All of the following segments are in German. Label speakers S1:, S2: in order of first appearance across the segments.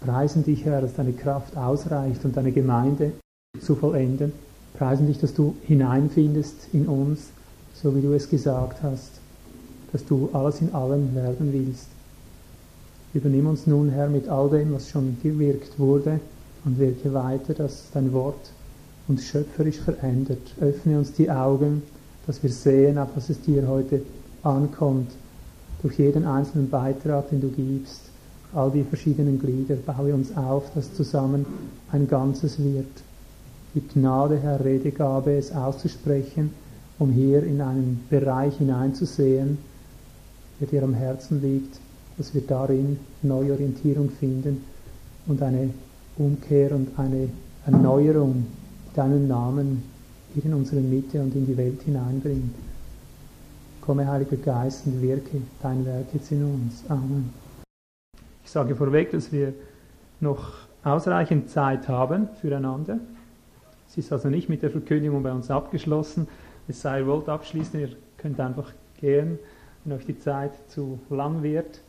S1: Preisen dich, Herr, dass deine Kraft ausreicht und deine Gemeinde zu vollenden. Preisen dich, dass du hineinfindest in uns, so wie du es gesagt hast, dass du alles in allem werden willst. Übernimm uns nun, Herr, mit all dem, was schon gewirkt wurde und wirke weiter, dass dein Wort uns schöpferisch verändert. Öffne uns die Augen, dass wir sehen, auf was es dir heute ankommt, durch jeden einzelnen Beitrag, den du gibst, all die verschiedenen Glieder, baue uns auf, dass zusammen ein Ganzes wird. Gib Gnade, Herr, Redegabe, es auszusprechen, um hier in einen Bereich hineinzusehen, der dir am Herzen liegt, dass wir darin Neuorientierung finden und eine Umkehr und eine Erneuerung deinen Namen hier in unsere Mitte und in die Welt hineinbringen. Komme, Heiliger Geist, und wirke dein Werk jetzt in uns. Amen. Ich sage vorweg, dass wir noch ausreichend Zeit haben füreinander. Es ist also nicht mit der Verkündigung bei uns abgeschlossen. Es sei, ihr wollt abschließen, ihr könnt einfach gehen, wenn euch die Zeit zu lang wird.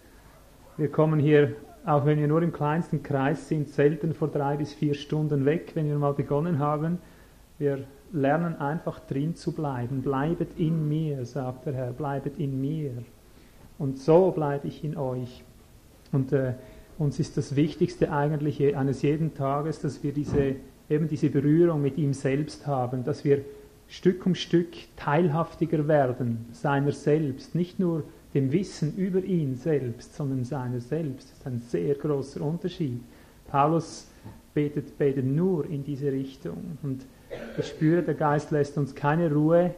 S1: Wir kommen hier, auch wenn wir nur im kleinsten Kreis sind, selten vor drei bis vier Stunden weg, wenn wir mal begonnen haben. Wir lernen einfach drin zu bleiben. Bleibet in mir, sagt der Herr, bleibet in mir. Und so bleibe ich in euch. Und äh, uns ist das Wichtigste eigentlich eines jeden Tages, dass wir diese, eben diese Berührung mit ihm selbst haben, dass wir Stück um Stück teilhaftiger werden seiner selbst, nicht nur dem Wissen über ihn selbst, sondern seiner selbst. Das ist ein sehr großer Unterschied. Paulus betet, betet nur in diese Richtung. Und ich spüre, der Geist lässt uns keine Ruhe.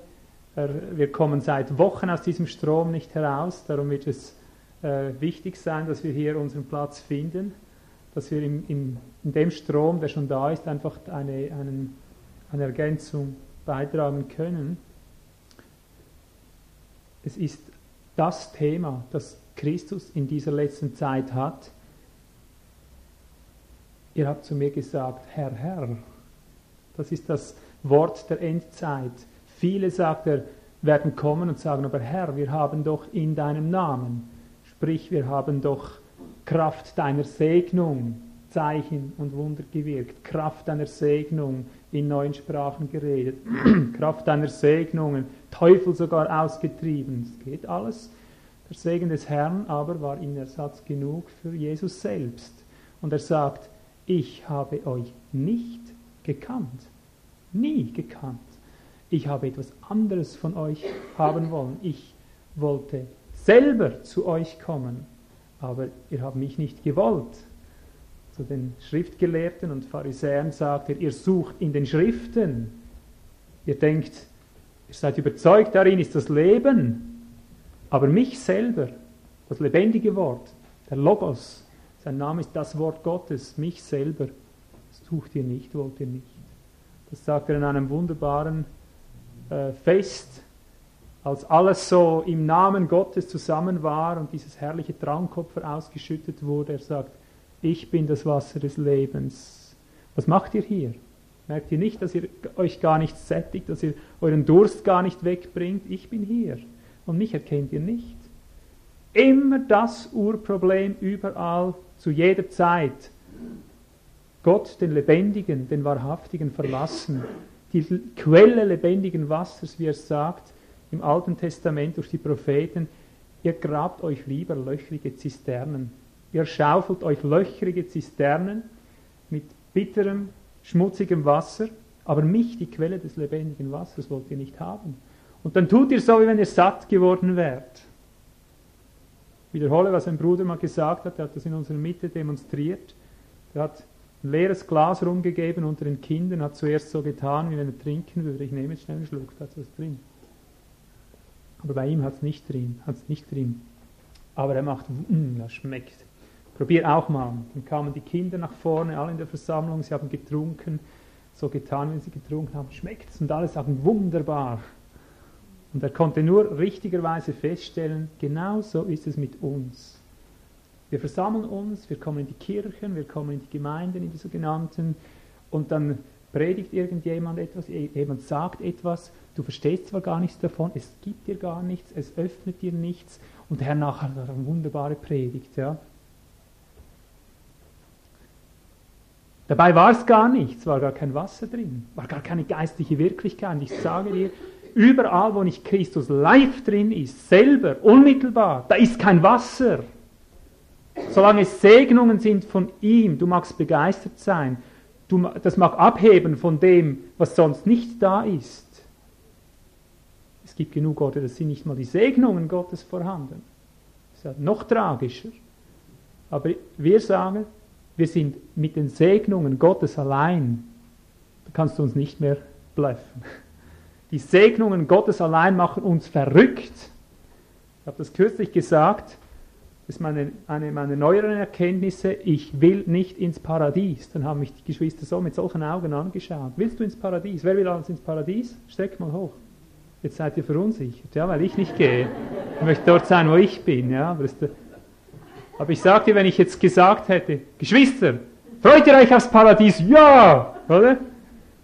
S1: Wir kommen seit Wochen aus diesem Strom nicht heraus. Darum wird es äh, wichtig sein, dass wir hier unseren Platz finden, dass wir im, im, in dem Strom, der schon da ist, einfach eine, einen, eine Ergänzung beitragen können. Es ist das Thema, das Christus in dieser letzten Zeit hat. Ihr habt zu mir gesagt, Herr, Herr. Das ist das Wort der Endzeit. Viele, sagt er, werden kommen und sagen, aber Herr, wir haben doch in deinem Namen, sprich, wir haben doch Kraft deiner Segnung, Zeichen und Wunder gewirkt, Kraft deiner Segnung in neuen Sprachen geredet, Kraft deiner Segnungen, Teufel sogar ausgetrieben. Es geht alles. Der Segen des Herrn aber war in Ersatz genug für Jesus selbst. Und er sagt, ich habe euch nicht gekannt, nie gekannt. Ich habe etwas anderes von euch haben wollen. Ich wollte selber zu euch kommen, aber ihr habt mich nicht gewollt. Zu den Schriftgelehrten und Pharisäern sagt er, ihr sucht in den Schriften. Ihr denkt, ihr seid überzeugt, darin ist das Leben. Aber mich selber, das lebendige Wort, der Logos, sein Name ist das Wort Gottes, mich selber, sucht ihr nicht, wollt ihr nicht. Das sagt er in einem wunderbaren äh, Fest, als alles so im Namen Gottes zusammen war und dieses herrliche Traumkopfer ausgeschüttet wurde. Er sagt, ich bin das Wasser des Lebens. Was macht ihr hier? Merkt ihr nicht, dass ihr euch gar nicht sättigt, dass ihr euren Durst gar nicht wegbringt? Ich bin hier und mich erkennt ihr nicht. Immer das Urproblem überall, zu jeder Zeit. Gott, den Lebendigen, den Wahrhaftigen verlassen. Die Quelle lebendigen Wassers, wie er sagt im Alten Testament durch die Propheten, ihr grabt euch lieber löchrige Zisternen. Ihr schaufelt euch löchrige Zisternen mit bitterem, schmutzigem Wasser, aber mich, die Quelle des lebendigen Wassers, wollt ihr nicht haben. Und dann tut ihr so, wie wenn ihr satt geworden wärt. Wiederhole, was ein Bruder mal gesagt hat, er hat das in unserer Mitte demonstriert. Er hat ein leeres Glas rumgegeben unter den Kindern, hat zuerst so getan, wie wenn er trinken würde. Ich nehme jetzt schnell einen Schluck, da hat was drin. Aber bei ihm hat es nicht drin, hat es nicht drin. Aber er macht, mm, das schmeckt. Probier auch mal. Dann kamen die Kinder nach vorne, alle in der Versammlung, sie haben getrunken, so getan, wenn sie getrunken haben, schmeckt es und alle sagen, wunderbar. Und er konnte nur richtigerweise feststellen, genau so ist es mit uns. Wir versammeln uns, wir kommen in die Kirchen, wir kommen in die Gemeinden, in die sogenannten, und dann predigt irgendjemand etwas, jemand sagt etwas, du verstehst zwar gar nichts davon, es gibt dir gar nichts, es öffnet dir nichts, und der Herr nachher hat eine wunderbare Predigt. Ja. Dabei war es gar nichts, war gar kein Wasser drin, war gar keine geistliche Wirklichkeit. Und ich sage dir, überall, wo nicht Christus live drin ist, selber, unmittelbar, da ist kein Wasser. Solange Segnungen sind von ihm, du magst begeistert sein, du, das mag abheben von dem, was sonst nicht da ist. Es gibt genug Orte, da sind nicht mal die Segnungen Gottes vorhanden. Das ist ja noch tragischer. Aber wir sagen, wir sind mit den Segnungen Gottes allein. Da kannst du uns nicht mehr bluffen. Die Segnungen Gottes allein machen uns verrückt. Ich habe das kürzlich gesagt, das ist meine, eine meiner neueren Erkenntnisse, ich will nicht ins Paradies. Dann haben mich die Geschwister so mit solchen Augen angeschaut. Willst du ins Paradies? Wer will alles ins Paradies? Streck mal hoch. Jetzt seid ihr verunsichert, ja, weil ich nicht gehe. Ich möchte dort sein, wo ich bin, ja. Aber, der, aber ich sagte, wenn ich jetzt gesagt hätte, Geschwister, freut ihr euch aufs Paradies? Ja! Oder?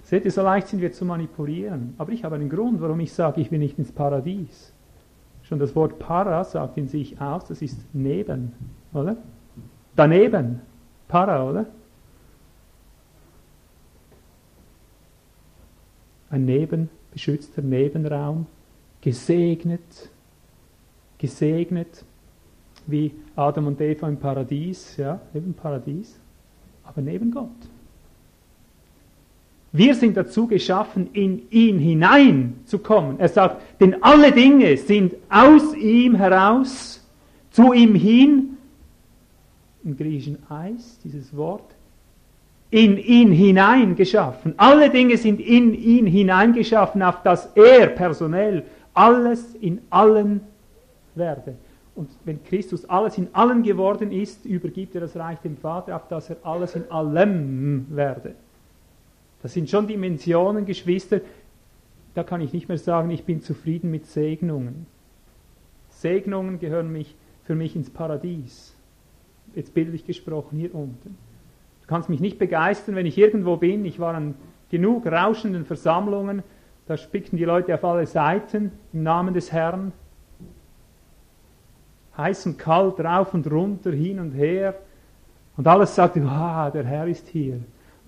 S1: Seht ihr, so leicht sind wir zu manipulieren. Aber ich habe einen Grund, warum ich sage, ich will nicht ins Paradies. Schon das Wort para sagt in sich aus, das ist neben, oder? Daneben. Para, oder? Ein Neben, beschützter Nebenraum, gesegnet, gesegnet, wie Adam und Eva im Paradies, ja, eben Paradies, aber neben Gott. Wir sind dazu geschaffen, in ihn hineinzukommen. Er sagt, denn alle Dinge sind aus ihm heraus, zu ihm hin, im griechischen Eis, dieses Wort, in ihn hinein geschaffen. Alle Dinge sind in ihn hineingeschaffen, auf dass er personell alles in allen werde. Und wenn Christus alles in allen geworden ist, übergibt er das Reich dem Vater, auf dass er alles in allem werde. Das sind schon Dimensionen, Geschwister, da kann ich nicht mehr sagen, ich bin zufrieden mit Segnungen. Segnungen gehören mich, für mich ins Paradies. Jetzt bildlich gesprochen hier unten. Du kannst mich nicht begeistern, wenn ich irgendwo bin. Ich war an genug rauschenden Versammlungen, da spickten die Leute auf alle Seiten im Namen des Herrn. Heiß und kalt, rauf und runter, hin und her. Und alles sagte, wow, der Herr ist hier.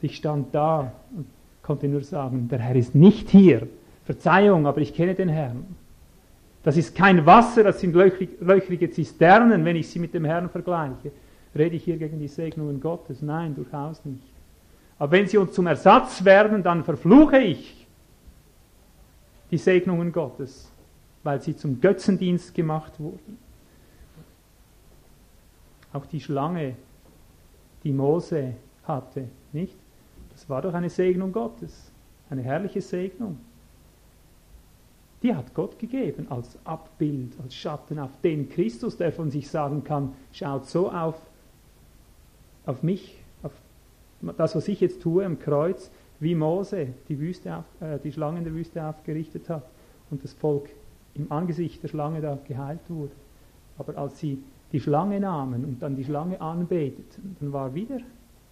S1: Ich stand da und konnte nur sagen, der Herr ist nicht hier. Verzeihung, aber ich kenne den Herrn. Das ist kein Wasser, das sind löchrige Zisternen, wenn ich sie mit dem Herrn vergleiche. Rede ich hier gegen die Segnungen Gottes? Nein, durchaus nicht. Aber wenn sie uns zum Ersatz werden, dann verfluche ich die Segnungen Gottes, weil sie zum Götzendienst gemacht wurden. Auch die Schlange, die Mose hatte, nicht? War doch eine Segnung Gottes, eine herrliche Segnung. Die hat Gott gegeben als Abbild, als Schatten auf den Christus, der von sich sagen kann, schaut so auf, auf mich, auf das, was ich jetzt tue am Kreuz, wie Mose die, Wüste auf, äh, die Schlange in der Wüste aufgerichtet hat und das Volk im Angesicht der Schlange da geheilt wurde. Aber als sie die Schlange nahmen und dann die Schlange anbeteten, dann war wieder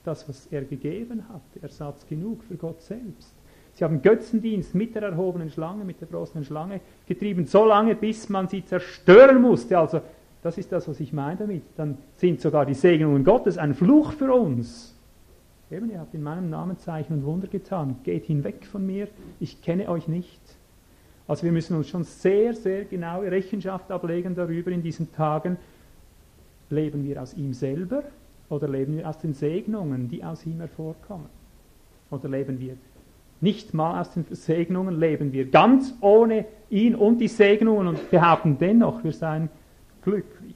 S1: das, was er gegeben hat, Ersatz genug für Gott selbst. Sie haben Götzendienst mit der erhobenen Schlange, mit der großen Schlange getrieben, so lange, bis man sie zerstören musste. Also, das ist das, was ich meine damit. Dann sind sogar die Segnungen Gottes ein Fluch für uns. Eben, ihr habt in meinem Namen Zeichen und Wunder getan. Geht hinweg von mir, ich kenne euch nicht. Also wir müssen uns schon sehr, sehr genaue Rechenschaft ablegen darüber in diesen Tagen. Leben wir aus ihm selber oder leben wir aus den Segnungen, die aus ihm hervorkommen? Oder leben wir nicht mal aus den Segnungen, leben wir ganz ohne ihn und die Segnungen und behaupten dennoch, wir seien glücklich?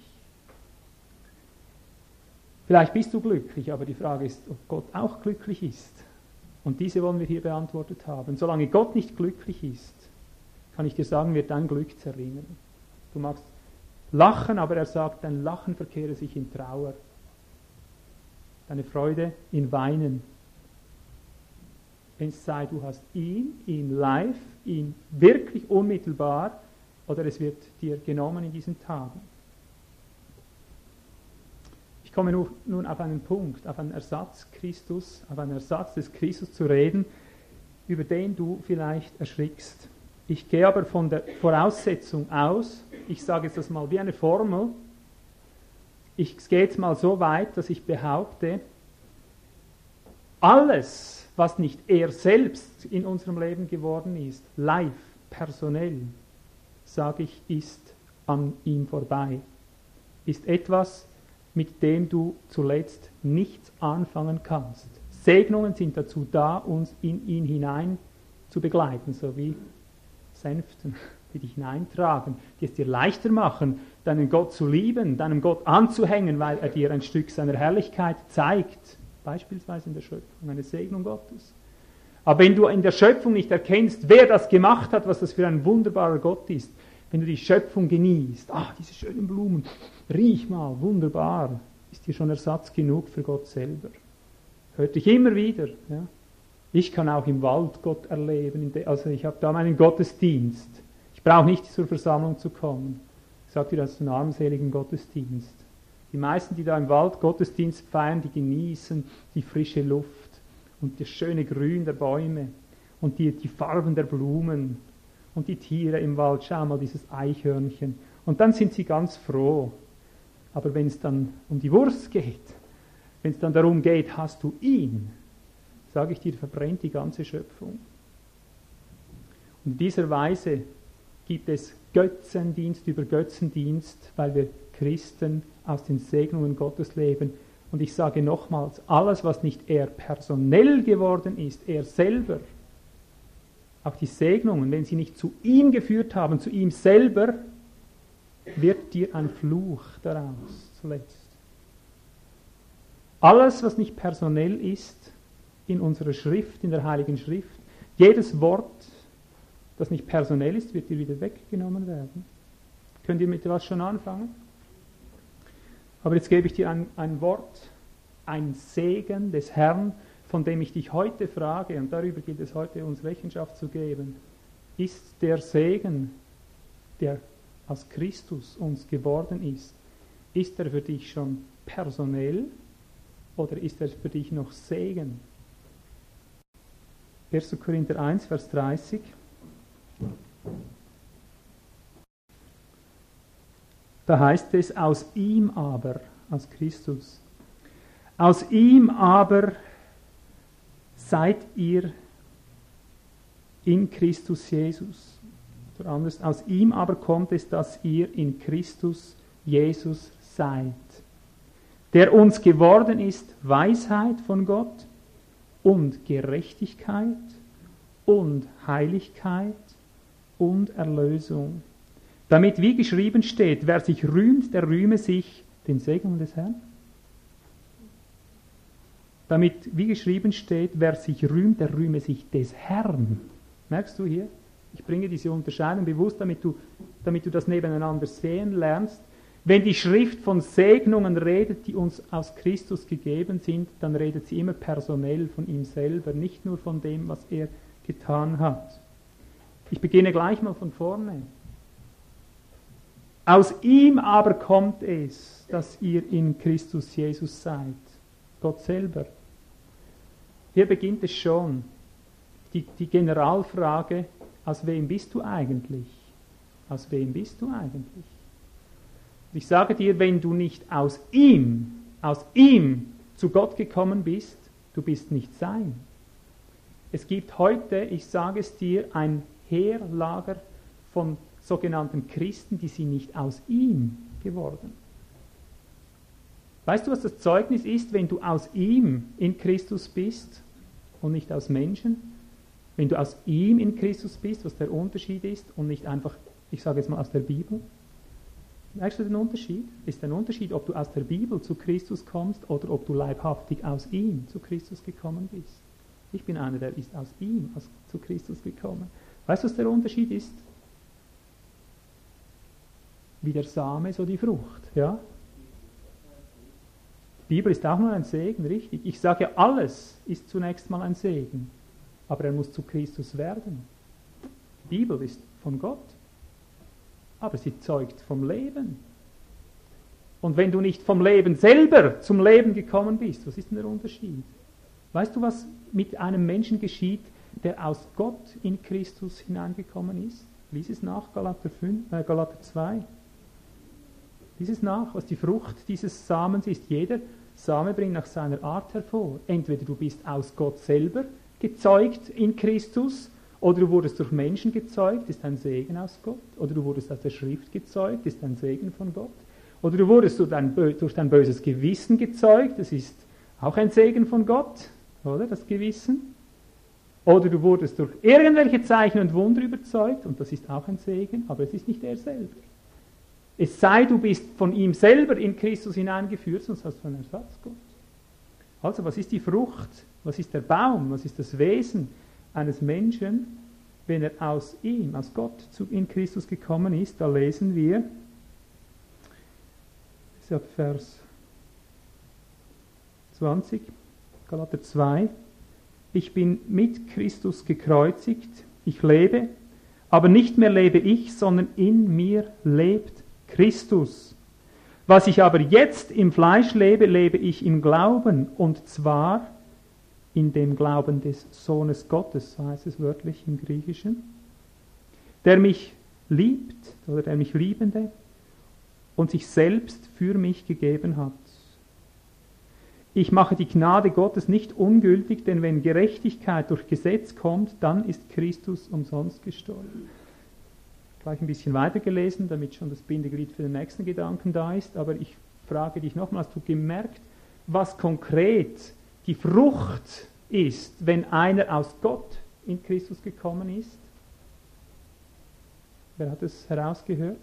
S1: Vielleicht bist du glücklich, aber die Frage ist, ob Gott auch glücklich ist. Und diese wollen wir hier beantwortet haben. Solange Gott nicht glücklich ist, kann ich dir sagen, wird dein Glück zerringen. Du magst lachen, aber er sagt, dein Lachen verkehre sich in Trauer deine Freude in Weinen. Es sei, du hast ihn, ihn live, ihn wirklich unmittelbar, oder es wird dir genommen in diesen Tagen. Ich komme nun auf einen Punkt, auf einen Ersatz Christus, auf einen Ersatz des Christus zu reden, über den du vielleicht erschrickst. Ich gehe aber von der Voraussetzung aus, ich sage jetzt das mal wie eine Formel, ich gehe jetzt mal so weit, dass ich behaupte, Alles, was nicht er selbst in unserem Leben geworden ist, live, personell, sage ich, ist an ihm vorbei. Ist etwas, mit dem du zuletzt nichts anfangen kannst. Segnungen sind dazu da, uns in ihn hinein zu begleiten, so wie Sänften, die dich hineintragen, die es dir leichter machen, deinen Gott zu lieben, deinem Gott anzuhängen, weil er dir ein Stück seiner Herrlichkeit zeigt, beispielsweise in der Schöpfung, eine Segnung Gottes. Aber wenn du in der Schöpfung nicht erkennst, wer das gemacht hat, was das für ein wunderbarer Gott ist, wenn du die Schöpfung genießt, ah, diese schönen Blumen, riech mal, wunderbar, ist dir schon Ersatz genug für Gott selber. Hört dich immer wieder. Ja? Ich kann auch im Wald Gott erleben, also ich habe da meinen Gottesdienst. Ich brauche nicht zur Versammlung zu kommen. Sage dir, das ist ein armseligen Gottesdienst. Die meisten, die da im Wald Gottesdienst feiern, die genießen die frische Luft und das schöne Grün der Bäume und die, die Farben der Blumen und die Tiere im Wald. Schau mal, dieses Eichhörnchen. Und dann sind sie ganz froh. Aber wenn es dann um die Wurst geht, wenn es dann darum geht, hast du ihn, sage ich dir, verbrennt die ganze Schöpfung. Und in dieser Weise gibt es Götzendienst über Götzendienst, weil wir Christen aus den Segnungen Gottes leben. Und ich sage nochmals, alles, was nicht er personell geworden ist, er selber, auch die Segnungen, wenn sie nicht zu ihm geführt haben, zu ihm selber, wird dir ein Fluch daraus zuletzt. Alles, was nicht personell ist in unserer Schrift, in der Heiligen Schrift, jedes Wort, das nicht personell ist, wird dir wieder weggenommen werden. Könnt ihr mit was schon anfangen? Aber jetzt gebe ich dir ein, ein Wort, ein Segen des Herrn, von dem ich dich heute frage, und darüber gilt es heute, uns Rechenschaft zu geben. Ist der Segen, der aus Christus uns geworden ist, ist er für dich schon personell oder ist er für dich noch Segen? 1. Korinther 1, Vers 30. Da heißt es, aus ihm aber, aus Christus, aus ihm aber seid ihr in Christus Jesus. Oder anders, aus ihm aber kommt es, dass ihr in Christus Jesus seid, der uns geworden ist Weisheit von Gott und Gerechtigkeit und Heiligkeit und Erlösung damit wie geschrieben steht, wer sich rühmt, der rühme sich den Segen des Herrn. Damit wie geschrieben steht, wer sich rühmt, der rühme sich des Herrn. Merkst du hier? Ich bringe diese Unterscheidung bewusst, damit du, damit du das nebeneinander sehen lernst. Wenn die Schrift von Segnungen redet, die uns aus Christus gegeben sind, dann redet sie immer personell von ihm selber, nicht nur von dem, was er getan hat. Ich beginne gleich mal von vorne. Aus ihm aber kommt es, dass ihr in Christus Jesus seid. Gott selber. Hier beginnt es schon. Die, die Generalfrage, aus wem bist du eigentlich? Aus wem bist du eigentlich? Ich sage dir, wenn du nicht aus ihm, aus ihm zu Gott gekommen bist, du bist nicht sein. Es gibt heute, ich sage es dir, ein Heerlager von sogenannten Christen, die sind nicht aus ihm geworden. Weißt du, was das Zeugnis ist, wenn du aus ihm in Christus bist und nicht aus Menschen? Wenn du aus ihm in Christus bist, was der Unterschied ist und nicht einfach, ich sage jetzt mal aus der Bibel. Merkst du den Unterschied? Ist ein Unterschied, ob du aus der Bibel zu Christus kommst oder ob du leibhaftig aus ihm zu Christus gekommen bist. Ich bin einer, der ist aus ihm zu Christus gekommen. Weißt du, was der Unterschied ist? wie der Same, so die Frucht. Ja? Die Bibel ist auch nur ein Segen, richtig. Ich sage, alles ist zunächst mal ein Segen, aber er muss zu Christus werden. Die Bibel ist von Gott, aber sie zeugt vom Leben. Und wenn du nicht vom Leben selber zum Leben gekommen bist, was ist denn der Unterschied? Weißt du, was mit einem Menschen geschieht, der aus Gott in Christus hineingekommen ist? Lies es nach, Galater, 5, äh, Galater 2. Dieses nach, was die Frucht dieses Samens ist. Jeder Same bringt nach seiner Art hervor. Entweder du bist aus Gott selber gezeugt in Christus, oder du wurdest durch Menschen gezeugt, ist ein Segen aus Gott, oder du wurdest aus der Schrift gezeugt, ist ein Segen von Gott, oder du wurdest durch dein, durch dein böses Gewissen gezeugt, das ist auch ein Segen von Gott, oder das Gewissen. Oder du wurdest durch irgendwelche Zeichen und Wunder überzeugt, und das ist auch ein Segen, aber es ist nicht er selber. Es sei, du bist von ihm selber in Christus hineingeführt, sonst hast du einen Ersatzgott. Also, was ist die Frucht? Was ist der Baum? Was ist das Wesen eines Menschen, wenn er aus ihm, aus Gott in Christus gekommen ist? Da lesen wir, ist ab Vers 20, Galater 2, ich bin mit Christus gekreuzigt, ich lebe, aber nicht mehr lebe ich, sondern in mir lebt Christus. Was ich aber jetzt im Fleisch lebe, lebe ich im Glauben, und zwar in dem Glauben des Sohnes Gottes, so heißt es wörtlich im Griechischen, der mich liebt oder der mich liebende und sich selbst für mich gegeben hat. Ich mache die Gnade Gottes nicht ungültig, denn wenn Gerechtigkeit durch Gesetz kommt, dann ist Christus umsonst gestorben gleich ein bisschen weiter gelesen, damit schon das Bindeglied für den nächsten Gedanken da ist. Aber ich frage dich nochmal, hast du gemerkt, was konkret die Frucht ist, wenn einer aus Gott in Christus gekommen ist? Wer hat es herausgehört?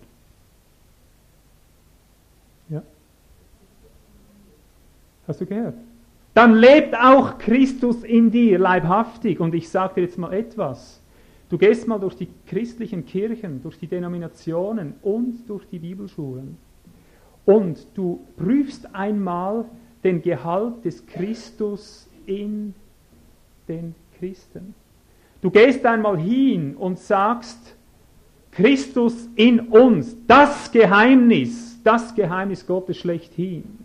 S1: Hast du gehört? Dann lebt auch Christus in dir leibhaftig. Und ich sage dir jetzt mal etwas. Du gehst mal durch die christlichen Kirchen, durch die Denominationen und durch die Bibelschulen und du prüfst einmal den Gehalt des Christus in den Christen. Du gehst einmal hin und sagst, Christus in uns, das Geheimnis, das Geheimnis Gottes schlechthin.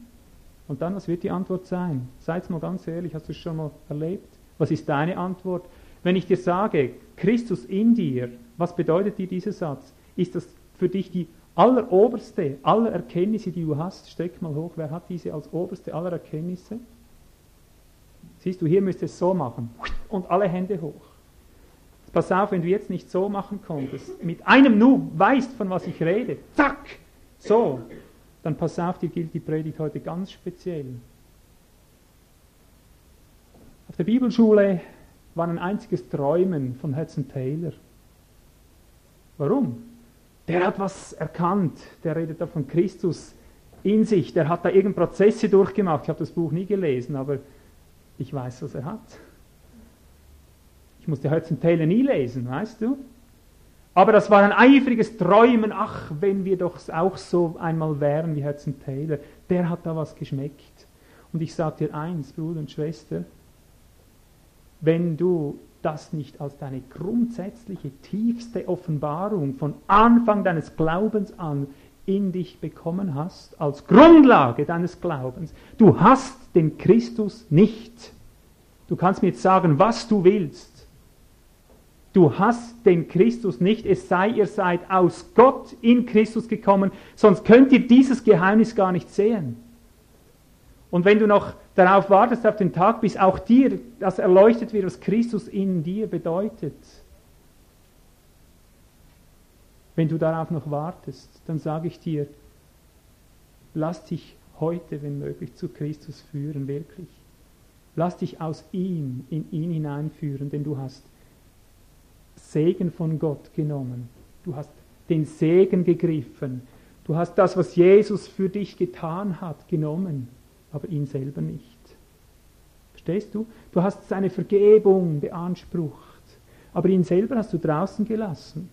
S1: Und dann, was wird die Antwort sein? Seid mal ganz ehrlich, hast du es schon mal erlebt? Was ist deine Antwort? Wenn ich dir sage, Christus in dir, was bedeutet dir dieser Satz? Ist das für dich die alleroberste aller Erkenntnisse, die du hast? Steck mal hoch, wer hat diese als oberste aller Erkenntnisse? Siehst du, hier müsste es so machen. Und alle Hände hoch. Pass auf, wenn du jetzt nicht so machen konntest, mit einem Nu weißt, von was ich rede, zack, so, dann pass auf, dir gilt die Predigt heute ganz speziell. Auf der Bibelschule war ein einziges Träumen von Hudson Taylor. Warum? Der hat was erkannt, der redet da von Christus in sich, der hat da irgendeine Prozesse durchgemacht. Ich habe das Buch nie gelesen, aber ich weiß, was er hat. Ich musste Hudson Taylor nie lesen, weißt du? Aber das war ein eifriges Träumen, ach, wenn wir doch auch so einmal wären wie Hudson Taylor. Der hat da was geschmeckt. Und ich sage dir eins, Bruder und Schwester, wenn du das nicht als deine grundsätzliche, tiefste Offenbarung von Anfang deines Glaubens an in dich bekommen hast, als Grundlage deines Glaubens. Du hast den Christus nicht. Du kannst mir jetzt sagen, was du willst. Du hast den Christus nicht, es sei, ihr seid aus Gott in Christus gekommen, sonst könnt ihr dieses Geheimnis gar nicht sehen. Und wenn du noch darauf wartest, auf den Tag, bis auch dir das erleuchtet wird, was Christus in dir bedeutet, wenn du darauf noch wartest, dann sage ich dir, lass dich heute, wenn möglich, zu Christus führen, wirklich. Lass dich aus ihm in ihn hineinführen, denn du hast Segen von Gott genommen. Du hast den Segen gegriffen. Du hast das, was Jesus für dich getan hat, genommen aber ihn selber nicht. Verstehst du? Du hast seine Vergebung beansprucht, aber ihn selber hast du draußen gelassen.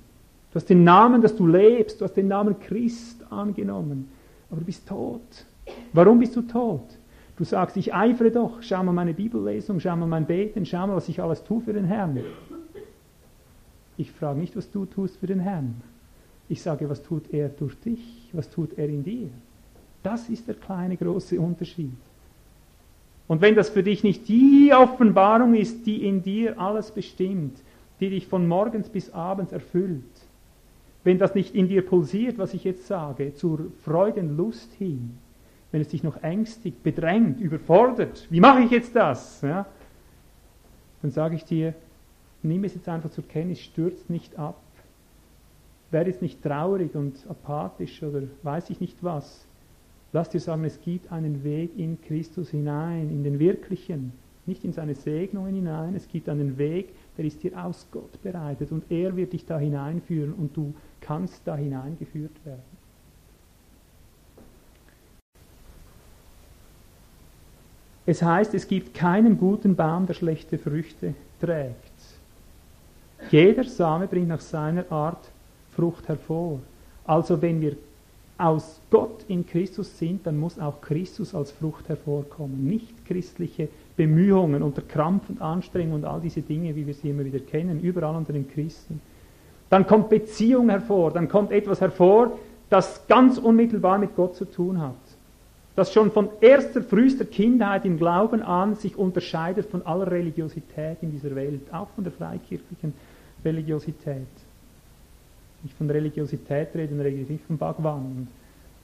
S1: Du hast den Namen, dass du lebst, du hast den Namen Christ angenommen, aber du bist tot. Warum bist du tot? Du sagst, ich eifere doch, schau mal meine Bibellesung, schau mal mein Beten, schau mal, was ich alles tue für den Herrn. Ich frage nicht, was du tust für den Herrn. Ich sage, was tut er durch dich? Was tut er in dir? Das ist der kleine große Unterschied. Und wenn das für dich nicht die Offenbarung ist, die in dir alles bestimmt, die dich von morgens bis abends erfüllt, wenn das nicht in dir pulsiert, was ich jetzt sage, zur Freudenlust hin, wenn es dich noch ängstigt, bedrängt, überfordert, wie mache ich jetzt das? Ja, dann sage ich dir, nimm es jetzt einfach zur Kenntnis, stürzt nicht ab. Werde jetzt nicht traurig und apathisch oder weiß ich nicht was. Lass dir sagen, es gibt einen Weg in Christus hinein, in den Wirklichen, nicht in seine Segnungen hinein. Es gibt einen Weg, der ist dir aus Gott bereitet und er wird dich da hineinführen und du kannst da hineingeführt werden. Es heißt, es gibt keinen guten Baum, der schlechte Früchte trägt. Jeder Same bringt nach seiner Art Frucht hervor. Also wenn wir aus Gott in Christus sind, dann muss auch Christus als Frucht hervorkommen. Nicht christliche Bemühungen unter Krampf und Anstrengung und all diese Dinge, wie wir sie immer wieder kennen, überall unter den Christen. Dann kommt Beziehung hervor, dann kommt etwas hervor, das ganz unmittelbar mit Gott zu tun hat das schon von erster, frühester Kindheit im Glauben an sich unterscheidet von aller Religiosität in dieser Welt, auch von der freikirchlichen Religiosität. Nicht von Religiosität reden, rede ich nicht von Bhagwan und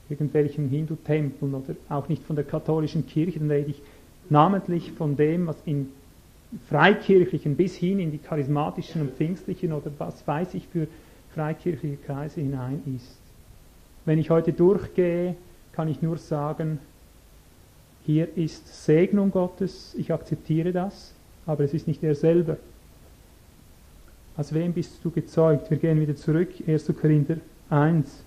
S1: irgendwelchen Hindu-Tempeln oder auch nicht von der katholischen Kirche, dann rede ich namentlich von dem, was in freikirchlichen bis hin in die charismatischen und pfingstlichen oder was weiß ich für freikirchliche Kreise hinein ist. Wenn ich heute durchgehe, kann ich nur sagen, hier ist Segnung Gottes, ich akzeptiere das, aber es ist nicht er selber. Aus wem bist du gezeugt? Wir gehen wieder zurück, 1. Korinther 1.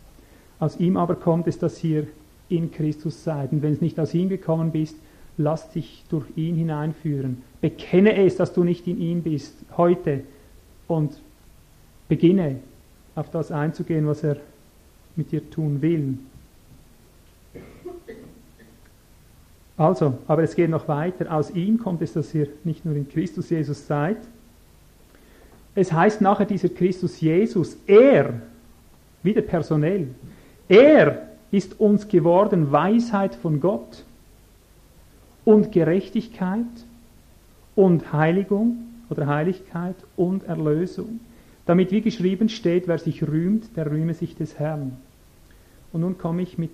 S1: Aus ihm aber kommt es, dass ihr in Christus seid. Und wenn es nicht aus ihm gekommen bist, lass dich durch ihn hineinführen. Bekenne es, dass du nicht in ihm bist, heute. Und beginne auf das einzugehen, was er mit dir tun will. Also, aber es geht noch weiter. Aus ihm kommt es, dass ihr nicht nur in Christus Jesus seid. Es heißt nachher dieser Christus Jesus, er, wieder personell, er ist uns geworden Weisheit von Gott und Gerechtigkeit und Heiligung oder Heiligkeit und Erlösung. Damit wie geschrieben steht, wer sich rühmt, der rühme sich des Herrn. Und nun komme ich mit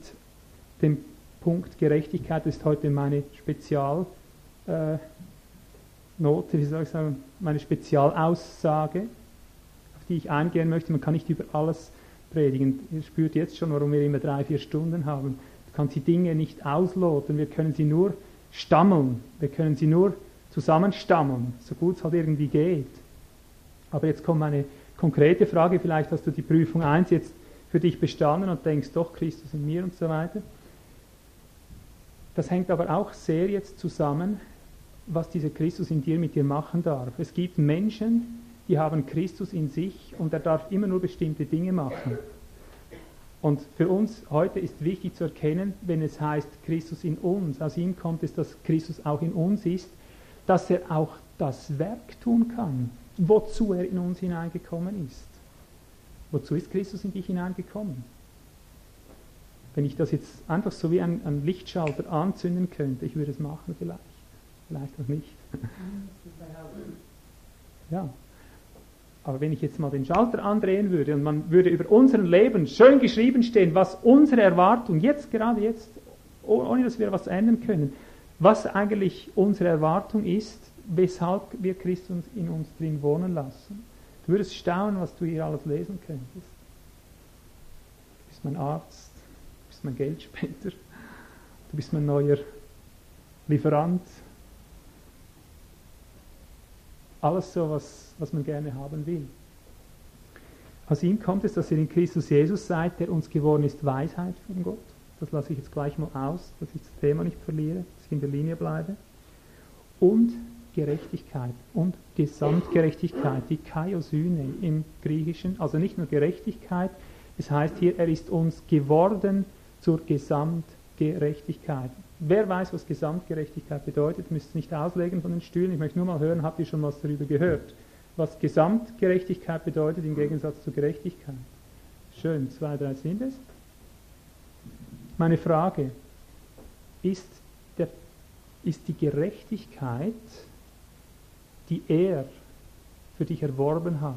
S1: dem Punkt Gerechtigkeit ist heute meine Spezialnote, äh, wie soll ich sagen, meine Spezialaussage, auf die ich eingehen möchte. Man kann nicht über alles predigen. Ihr spürt jetzt schon, warum wir immer drei, vier Stunden haben. Du kannst die Dinge nicht ausloten, wir können sie nur stammeln, wir können sie nur zusammenstammeln, so gut es halt irgendwie geht. Aber jetzt kommt eine konkrete Frage, vielleicht hast du die Prüfung 1 jetzt für dich bestanden und denkst, doch, Christus in mir und so weiter. Das hängt aber auch sehr jetzt zusammen, was dieser Christus in dir mit dir machen darf. Es gibt Menschen, die haben Christus in sich und er darf immer nur bestimmte Dinge machen. Und für uns heute ist wichtig zu erkennen, wenn es heißt Christus in uns, aus ihm kommt es, dass Christus auch in uns ist, dass er auch das Werk tun kann, wozu er in uns hineingekommen ist. Wozu ist Christus in dich hineingekommen? Wenn ich das jetzt einfach so wie ein, ein Lichtschalter anzünden könnte, ich würde es machen vielleicht. Vielleicht auch nicht. Ja. Aber wenn ich jetzt mal den Schalter andrehen würde und man würde über unser Leben schön geschrieben stehen, was unsere Erwartung jetzt, gerade jetzt, ohne dass wir was ändern können, was eigentlich unsere Erwartung ist, weshalb wir Christus in uns drin wohnen lassen. Du würdest staunen, was du hier alles lesen könntest. Du bist mein Arzt, bist mein Geldspender, du bist mein neuer Lieferant. Alles so, was, was man gerne haben will. Aus ihm kommt es, dass ihr in Christus Jesus seid, der uns geworden ist Weisheit von Gott. Das lasse ich jetzt gleich mal aus, dass ich das Thema nicht verliere, dass ich in der Linie bleibe. Und Gerechtigkeit und Gesamtgerechtigkeit, die Kaiosyne im Griechischen, also nicht nur Gerechtigkeit, es heißt hier, er ist uns geworden zur Gesamtgerechtigkeit. Wer weiß, was Gesamtgerechtigkeit bedeutet, müsst ihr nicht auslegen von den Stühlen. Ich möchte nur mal hören, habt ihr schon was darüber gehört? Was Gesamtgerechtigkeit bedeutet im Gegensatz zur Gerechtigkeit. Schön, zwei, drei sind es. Meine Frage, ist, der, ist die Gerechtigkeit, die er für dich erworben hat,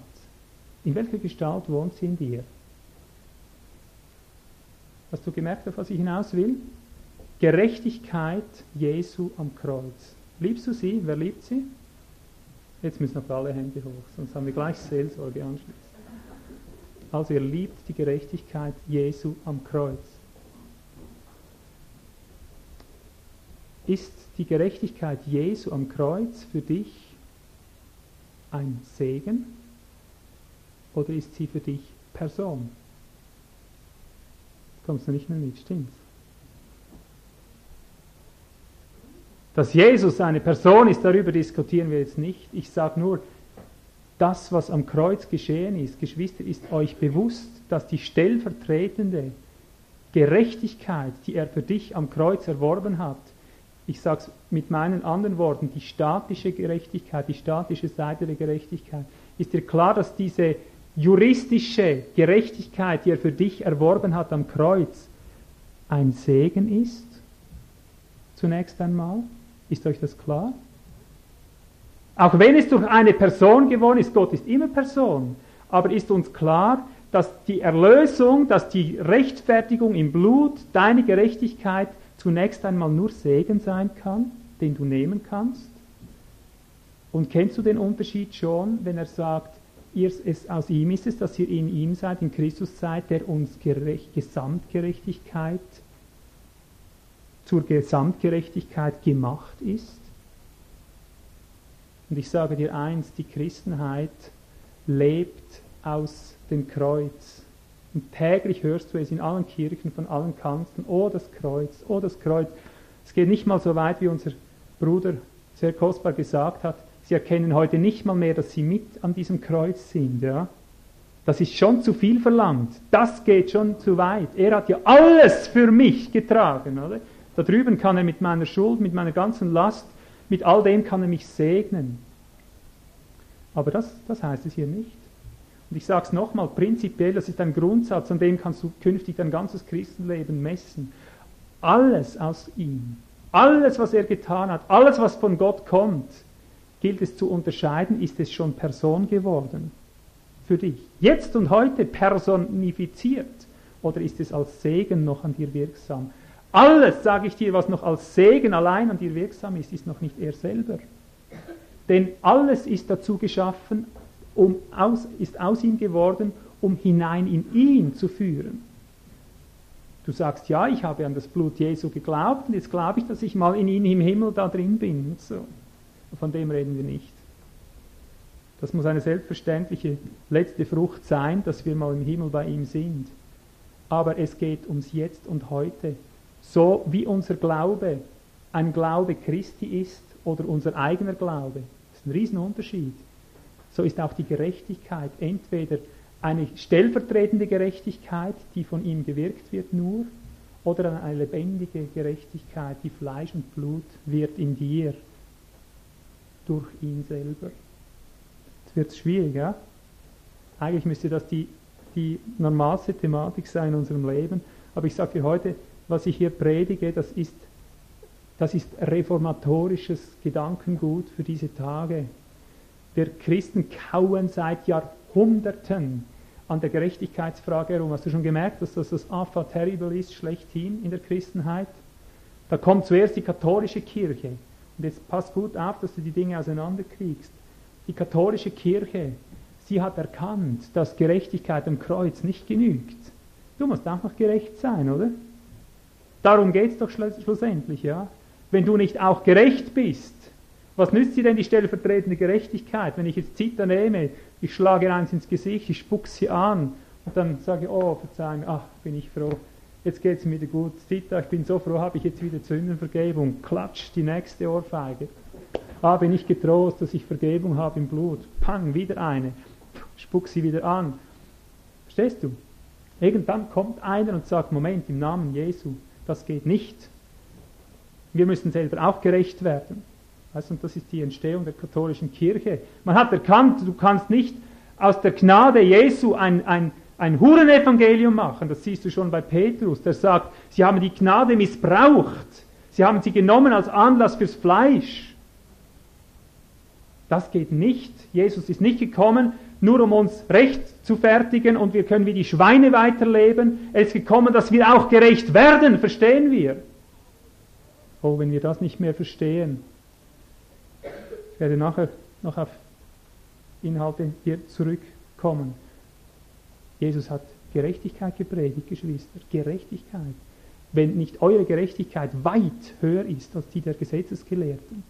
S1: in welcher Gestalt wohnt sie in dir? Hast du gemerkt, auf was ich hinaus will? Gerechtigkeit Jesu am Kreuz. Liebst du sie? Wer liebt sie? Jetzt müssen noch alle Hände hoch, sonst haben wir gleich Seelsorge anschließend. Also ihr liebt die Gerechtigkeit Jesu am Kreuz. Ist die Gerechtigkeit Jesu am Kreuz für dich ein Segen oder ist sie für dich Person? Kommst du nicht mehr mit, stimmt's? Dass Jesus eine Person ist, darüber diskutieren wir jetzt nicht. Ich sage nur, das, was am Kreuz geschehen ist, Geschwister, ist euch bewusst, dass die stellvertretende Gerechtigkeit, die er für dich am Kreuz erworben hat, ich sage es mit meinen anderen Worten, die statische Gerechtigkeit, die statische Seite der Gerechtigkeit, ist dir klar, dass diese juristische Gerechtigkeit, die er für dich erworben hat am Kreuz, ein Segen ist? Zunächst einmal. Ist euch das klar? Auch wenn es durch eine Person gewonnen ist, Gott ist immer Person, aber ist uns klar, dass die Erlösung, dass die Rechtfertigung im Blut, deine Gerechtigkeit zunächst einmal nur Segen sein kann, den du nehmen kannst? Und kennst du den Unterschied schon, wenn er sagt, ihr, es, aus ihm ist es, dass ihr in ihm seid, in Christus seid, der uns gerecht, Gesamtgerechtigkeit zur Gesamtgerechtigkeit gemacht ist? Und ich sage dir eins, die Christenheit lebt aus dem Kreuz. Und täglich hörst du es in allen Kirchen von allen Kanten, oh das Kreuz, oh das Kreuz. Es geht nicht mal so weit, wie unser Bruder sehr kostbar gesagt hat. Sie erkennen heute nicht mal mehr, dass sie mit an diesem Kreuz sind. Ja? Das ist schon zu viel verlangt. Das geht schon zu weit. Er hat ja alles für mich getragen. Oder? Da drüben kann er mit meiner Schuld, mit meiner ganzen Last mit all dem kann er mich segnen. Aber das, das heißt es hier nicht. Und ich sage es nochmal, prinzipiell, das ist ein Grundsatz, an dem kannst du künftig dein ganzes Christenleben messen. Alles aus ihm, alles, was er getan hat, alles, was von Gott kommt, gilt es zu unterscheiden, ist es schon Person geworden für dich. Jetzt und heute personifiziert oder ist es als Segen noch an dir wirksam? Alles, sage ich dir, was noch als Segen allein an dir wirksam ist, ist noch nicht er selber. Denn alles ist dazu geschaffen, um aus, ist aus ihm geworden, um hinein in ihn zu führen. Du sagst, ja, ich habe an das Blut Jesu geglaubt und jetzt glaube ich, dass ich mal in ihn im Himmel da drin bin. So. Von dem reden wir nicht. Das muss eine selbstverständliche letzte Frucht sein, dass wir mal im Himmel bei ihm sind. Aber es geht ums Jetzt und Heute. So wie unser Glaube ein Glaube Christi ist oder unser eigener Glaube, das ist ein Riesenunterschied. So ist auch die Gerechtigkeit entweder eine stellvertretende Gerechtigkeit, die von ihm gewirkt wird nur, oder eine lebendige Gerechtigkeit, die Fleisch und Blut wird in dir durch ihn selber. Jetzt wird es schwierig, ja? Eigentlich müsste das die, die normalste Thematik sein in unserem Leben, aber ich sage dir heute, was ich hier predige, das ist, das ist reformatorisches Gedankengut für diese Tage. Wir Christen kauen seit Jahrhunderten an der Gerechtigkeitsfrage herum. Hast du schon gemerkt, dass das das Enfant terrible ist, schlechthin in der Christenheit? Da kommt zuerst die katholische Kirche. Und jetzt pass gut auf, dass du die Dinge auseinanderkriegst. Die katholische Kirche, sie hat erkannt, dass Gerechtigkeit am Kreuz nicht genügt. Du musst auch noch gerecht sein, oder? Darum geht es doch schlussendlich, ja. Wenn du nicht auch gerecht bist, was nützt dir denn die stellvertretende Gerechtigkeit, wenn ich jetzt Zita nehme, ich schlage eins ins Gesicht, ich spuck sie an und dann sage ich, oh, Verzeihung, ach, bin ich froh, jetzt geht es mir wieder gut. Zita, ich bin so froh, habe ich jetzt wieder Sündenvergebung. Klatsch, die nächste Ohrfeige. Ah, bin ich getrost, dass ich Vergebung habe im Blut. Pang, wieder eine. Spuck sie wieder an. Verstehst du? Irgendwann kommt einer und sagt, Moment, im Namen Jesu, das geht nicht. Wir müssen selber auch gerecht werden. Weißt, und das ist die Entstehung der katholischen Kirche. Man hat erkannt, du kannst nicht aus der Gnade Jesu ein, ein, ein Hurenevangelium machen. Das siehst du schon bei Petrus, der sagt, sie haben die Gnade missbraucht. Sie haben sie genommen als Anlass fürs Fleisch. Das geht nicht. Jesus ist nicht gekommen, nur um uns recht zu fertigen und wir können wie die Schweine weiterleben. Er ist gekommen, dass wir auch gerecht werden, verstehen wir? Oh, wenn wir das nicht mehr verstehen. Ich werde nachher noch auf Inhalte hier zurückkommen. Jesus hat Gerechtigkeit gepredigt, Geschwister. Gerechtigkeit. Wenn nicht eure Gerechtigkeit weit höher ist als die der Gesetzesgelehrten,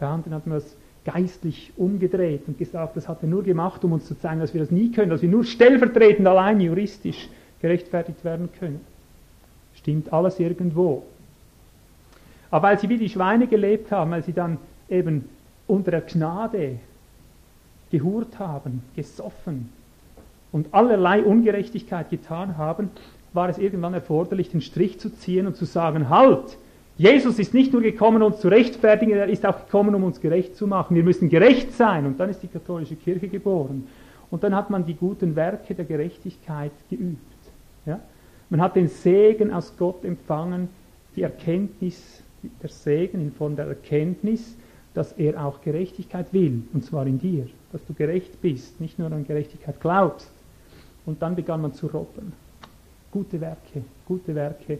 S1: dann hat man das geistlich umgedreht und gesagt, das hat er nur gemacht, um uns zu zeigen, dass wir das nie können, dass wir nur stellvertretend allein juristisch gerechtfertigt werden können. Stimmt alles irgendwo. Aber weil sie wie die Schweine gelebt haben, weil sie dann eben unter der Gnade gehurt haben, gesoffen und allerlei Ungerechtigkeit getan haben, war es irgendwann erforderlich, den Strich zu ziehen und zu sagen, halt, Jesus ist nicht nur gekommen, uns zu rechtfertigen, er ist auch gekommen, um uns gerecht zu machen. Wir müssen gerecht sein. Und dann ist die katholische Kirche geboren. Und dann hat man die guten Werke der Gerechtigkeit geübt. Ja? Man hat den Segen aus Gott empfangen, die Erkenntnis, der Segen in Form der Erkenntnis, dass er auch Gerechtigkeit will, und zwar in dir, dass du gerecht bist, nicht nur an Gerechtigkeit glaubst. Und dann begann man zu robben. Gute Werke, gute Werke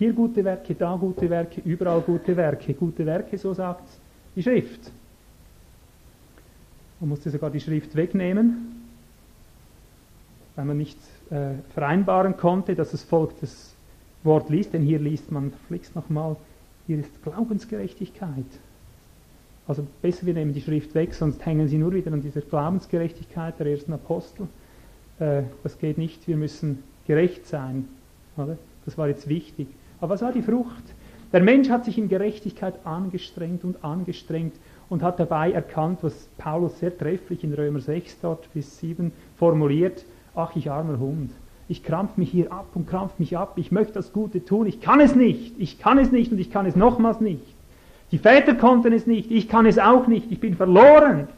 S1: hier gute Werke, da gute Werke, überall gute Werke. Gute Werke, so sagt die Schrift. Man musste sogar die Schrift wegnehmen, weil man nicht äh, vereinbaren konnte, dass das Volk das Wort liest, denn hier liest man, flickst nochmal, hier ist Glaubensgerechtigkeit. Also besser, wir nehmen die Schrift weg, sonst hängen sie nur wieder an dieser Glaubensgerechtigkeit der ersten Apostel. Äh, das geht nicht, wir müssen gerecht sein. Oder? Das war jetzt wichtig. Aber was war die Frucht? Der Mensch hat sich in Gerechtigkeit angestrengt und angestrengt und hat dabei erkannt, was Paulus sehr trefflich in Römer 6 dort bis 7 formuliert, ach ich armer Hund, ich krampf mich hier ab und krampf mich ab, ich möchte das Gute tun, ich kann es nicht, ich kann es nicht und ich kann es nochmals nicht. Die Väter konnten es nicht, ich kann es auch nicht, ich bin verloren.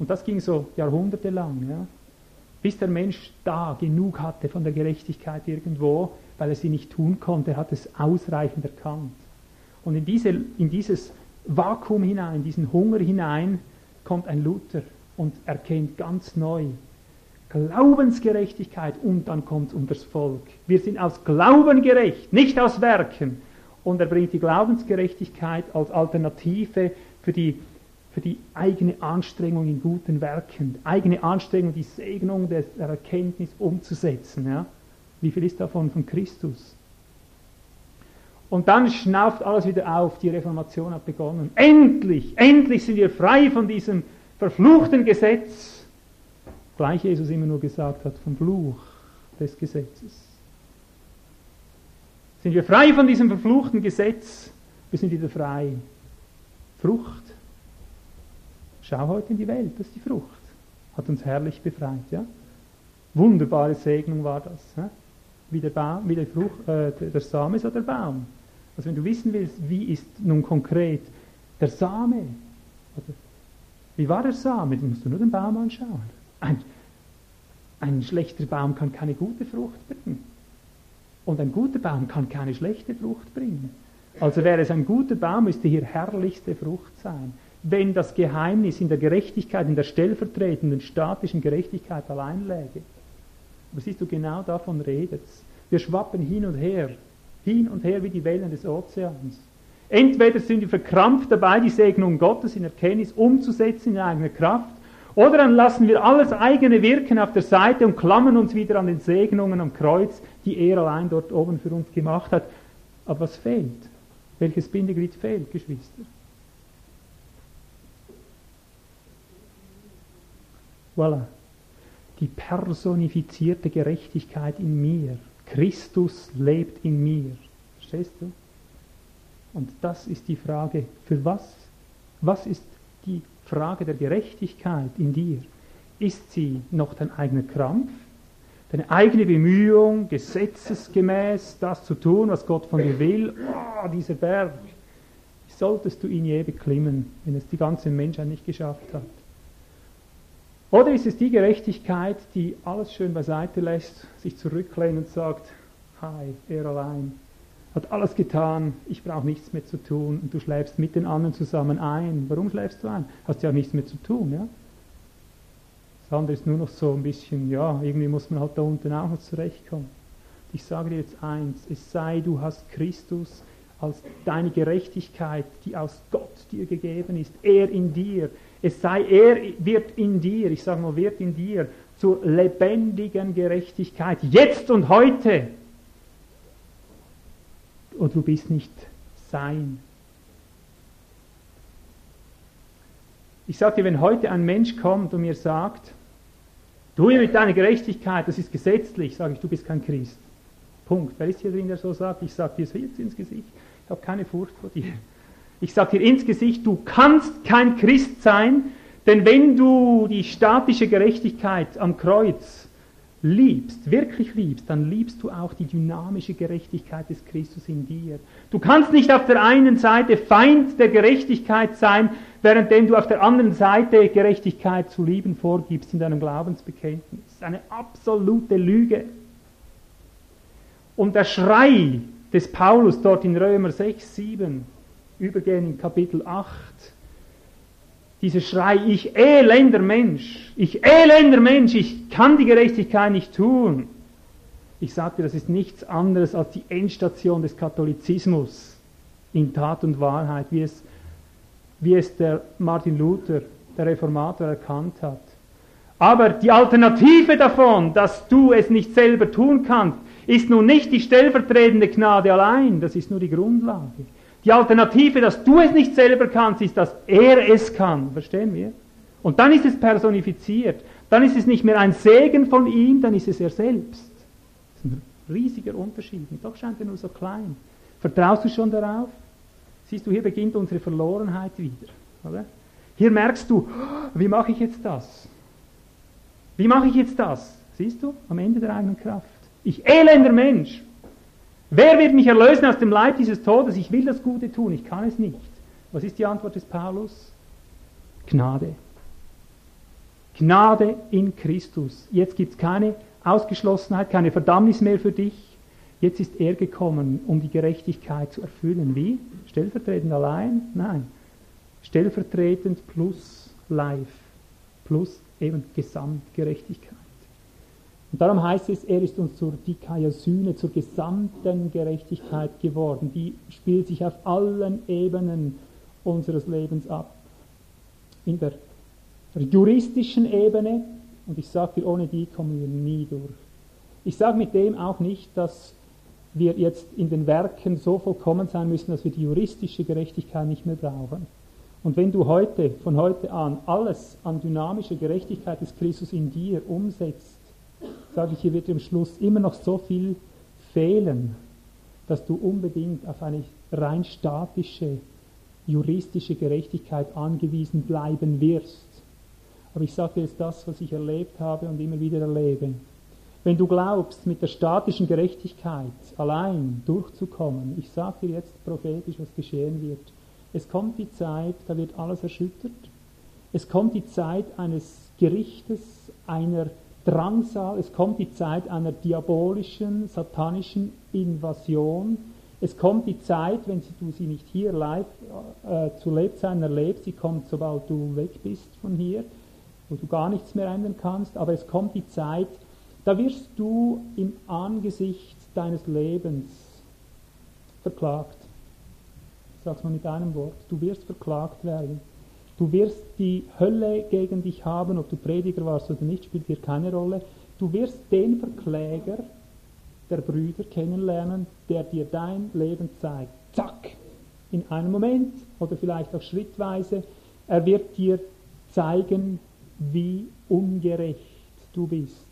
S1: Und das ging so jahrhundertelang, ja, bis der Mensch da genug hatte von der Gerechtigkeit irgendwo, weil er sie nicht tun konnte. Hat es ausreichend erkannt. Und in, diese, in dieses Vakuum hinein, diesen Hunger hinein, kommt ein Luther und erkennt ganz neu Glaubensgerechtigkeit und dann kommt es um das Volk. Wir sind aus Glauben gerecht, nicht aus Werken. Und er bringt die Glaubensgerechtigkeit als Alternative für die, für die eigene Anstrengung in guten Werken, eigene Anstrengung, die Segnung der Erkenntnis umzusetzen. Ja? Wie viel ist davon von Christus? Und dann schnauft alles wieder auf, die Reformation hat begonnen. Endlich, endlich sind wir frei von diesem verfluchten Gesetz. Gleich Jesus immer nur gesagt hat, vom Fluch des Gesetzes. Sind wir frei von diesem verfluchten Gesetz? Wir sind wieder frei. Frucht. Schau heute in die Welt, das ist die Frucht. Hat uns herrlich befreit, ja? Wunderbare Segnung war das. Ja? Wie der, Baum, wie der, Frucht, äh, der Same ist oder der Baum. Also wenn du wissen willst, wie ist nun konkret der Same, oder wie war der Same, dann musst du nur den Baum anschauen. Ein, ein schlechter Baum kann keine gute Frucht bringen. Und ein guter Baum kann keine schlechte Frucht bringen. Also wäre es ein guter Baum, müsste hier herrlichste Frucht sein. Wenn das Geheimnis in der Gerechtigkeit, in der stellvertretenden statischen Gerechtigkeit allein läge. Aber siehst du, genau davon redet. Wir schwappen hin und her, hin und her wie die Wellen des Ozeans. Entweder sind wir verkrampft dabei, die Segnung Gottes in Erkenntnis umzusetzen in eigener Kraft, oder dann lassen wir alles eigene Wirken auf der Seite und klammern uns wieder an den Segnungen am Kreuz, die er allein dort oben für uns gemacht hat. Aber was fehlt? Welches Bindeglied fehlt, Geschwister? Voilà die personifizierte Gerechtigkeit in mir. Christus lebt in mir. Verstehst du? Und das ist die Frage, für was? Was ist die Frage der Gerechtigkeit in dir? Ist sie noch dein eigener Krampf? Deine eigene Bemühung, gesetzesgemäß das zu tun, was Gott von dir will? Oh, dieser Berg. Solltest du ihn je beklimmen, wenn es die ganze Menschheit nicht geschafft hat? Oder ist es die Gerechtigkeit, die alles schön beiseite lässt, sich zurücklehnt und sagt, hi, er allein, hat alles getan, ich brauche nichts mehr zu tun und du schläfst mit den anderen zusammen ein. Warum schläfst du ein? Hast ja auch nichts mehr zu tun, ja? Das andere ist nur noch so ein bisschen, ja, irgendwie muss man halt da unten auch noch zurechtkommen. Ich sage dir jetzt eins, es sei, du hast Christus als deine Gerechtigkeit, die aus Gott dir gegeben ist, er in dir. Es sei, er wird in dir, ich sage mal, wird in dir zur lebendigen Gerechtigkeit, jetzt und heute. Und du bist nicht sein. Ich sage dir, wenn heute ein Mensch kommt und mir sagt, du mit deiner Gerechtigkeit, das ist gesetzlich, sage ich, du bist kein Christ. Punkt. Wer ist hier drin, der so sagt? Ich sage dir es jetzt ins Gesicht. Ich habe keine Furcht vor dir. Ich sage dir ins Gesicht, du kannst kein Christ sein, denn wenn du die statische Gerechtigkeit am Kreuz liebst, wirklich liebst, dann liebst du auch die dynamische Gerechtigkeit des Christus in dir. Du kannst nicht auf der einen Seite Feind der Gerechtigkeit sein, währenddem du auf der anderen Seite Gerechtigkeit zu lieben vorgibst in deinem Glaubensbekenntnis. Das ist eine absolute Lüge. Und der Schrei des Paulus dort in Römer 6, 7, übergehen in Kapitel 8, dieser Schrei, ich elender Mensch, ich elender Mensch, ich kann die Gerechtigkeit nicht tun. Ich sagte, das ist nichts anderes als die Endstation des Katholizismus in Tat und Wahrheit, wie es, wie es der Martin Luther, der Reformator, erkannt hat. Aber die Alternative davon, dass du es nicht selber tun kannst, ist nun nicht die stellvertretende Gnade allein, das ist nur die Grundlage. Die Alternative, dass du es nicht selber kannst, ist, dass er es kann. Verstehen wir? Und dann ist es personifiziert. Dann ist es nicht mehr ein Segen von ihm, dann ist es er selbst. Das ist ein riesiger Unterschied. Und doch scheint er nur so klein. Vertraust du schon darauf? Siehst du, hier beginnt unsere Verlorenheit wieder. Oder? Hier merkst du, wie mache ich jetzt das? Wie mache ich jetzt das? Siehst du, am Ende der eigenen Kraft. Ich elender Mensch. Wer wird mich erlösen aus dem Leid dieses Todes? Ich will das Gute tun, ich kann es nicht. Was ist die Antwort des Paulus? Gnade. Gnade in Christus. Jetzt gibt es keine Ausgeschlossenheit, keine Verdammnis mehr für dich. Jetzt ist er gekommen, um die Gerechtigkeit zu erfüllen. Wie? Stellvertretend allein? Nein. Stellvertretend plus live, plus eben Gesamtgerechtigkeit. Und darum heißt es, er ist uns zur Dikaiosüne, zur gesamten Gerechtigkeit geworden. Die spielt sich auf allen Ebenen unseres Lebens ab. In der juristischen Ebene, und ich sage dir, ohne die kommen wir nie durch. Ich sage mit dem auch nicht, dass wir jetzt in den Werken so vollkommen sein müssen, dass wir die juristische Gerechtigkeit nicht mehr brauchen. Und wenn du heute, von heute an, alles an dynamischer Gerechtigkeit des Christus in dir umsetzt, sage ich, hier wird am Schluss immer noch so viel fehlen, dass du unbedingt auf eine rein statische, juristische Gerechtigkeit angewiesen bleiben wirst. Aber ich sage jetzt das, was ich erlebt habe und immer wieder erlebe. Wenn du glaubst, mit der statischen Gerechtigkeit allein durchzukommen, ich sage dir jetzt prophetisch, was geschehen wird. Es kommt die Zeit, da wird alles erschüttert. Es kommt die Zeit eines Gerichtes, einer Drangsal, es kommt die Zeit einer diabolischen, satanischen Invasion. Es kommt die Zeit, wenn du sie nicht hier live äh, zu Lebzeiten erlebst, sie kommt, sobald du weg bist von hier, wo du gar nichts mehr ändern kannst, aber es kommt die Zeit, da wirst du im Angesicht deines Lebens verklagt. Ich sage es mal mit einem Wort, du wirst verklagt werden. Du wirst die Hölle gegen dich haben, ob du Prediger warst oder nicht, spielt hier keine Rolle. Du wirst den Verkläger der Brüder kennenlernen, der dir dein Leben zeigt. Zack! In einem Moment oder vielleicht auch schrittweise. Er wird dir zeigen, wie ungerecht du bist.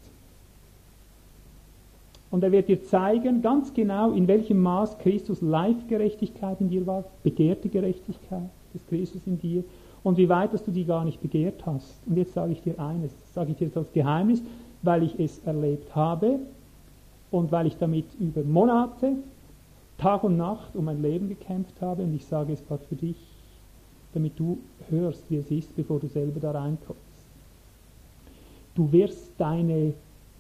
S1: Und er wird dir zeigen, ganz genau, in welchem Maß Christus Live-Gerechtigkeit in dir war, begehrte Gerechtigkeit des Christus in dir und wie weit, dass du die gar nicht begehrt hast. Und jetzt sage ich dir eines, sage ich dir jetzt als Geheimnis, weil ich es erlebt habe und weil ich damit über Monate, Tag und Nacht um mein Leben gekämpft habe und ich sage es gerade für dich, damit du hörst, wie es ist, bevor du selber da reinkommst. Du wirst deine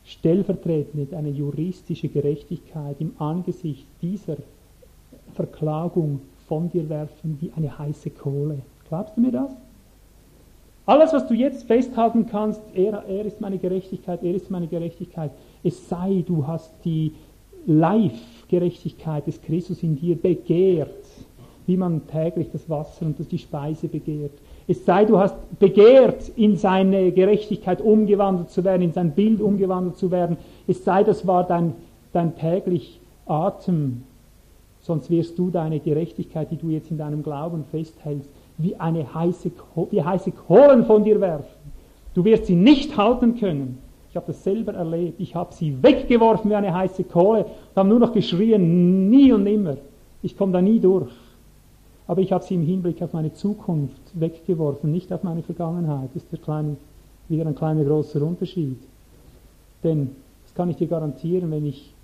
S1: stellvertretende, deine juristische Gerechtigkeit im Angesicht dieser Verklagung von dir werfen wie eine heiße Kohle. Glaubst du mir das? Alles, was du jetzt festhalten kannst, er, er ist meine Gerechtigkeit, er ist meine Gerechtigkeit, es sei, du hast die live Gerechtigkeit des Christus in dir begehrt, wie man täglich das Wasser und die Speise begehrt. Es sei, du hast begehrt, in seine Gerechtigkeit umgewandelt zu werden, in sein Bild umgewandelt zu werden. Es sei, das war dein, dein täglich Atem. Sonst wirst du deine Gerechtigkeit, die du jetzt in deinem Glauben festhältst, wie eine heiße, wie heiße Kohlen von dir werfen. Du wirst sie nicht halten können. Ich habe das selber erlebt. Ich habe sie weggeworfen wie eine heiße Kohle und habe nur noch geschrien, nie und nimmer. Ich komme da nie durch. Aber ich habe sie im Hinblick auf meine Zukunft weggeworfen, nicht auf meine Vergangenheit. Das ist der kleine, wieder ein kleiner großer Unterschied. Denn, das kann ich dir garantieren, wenn ich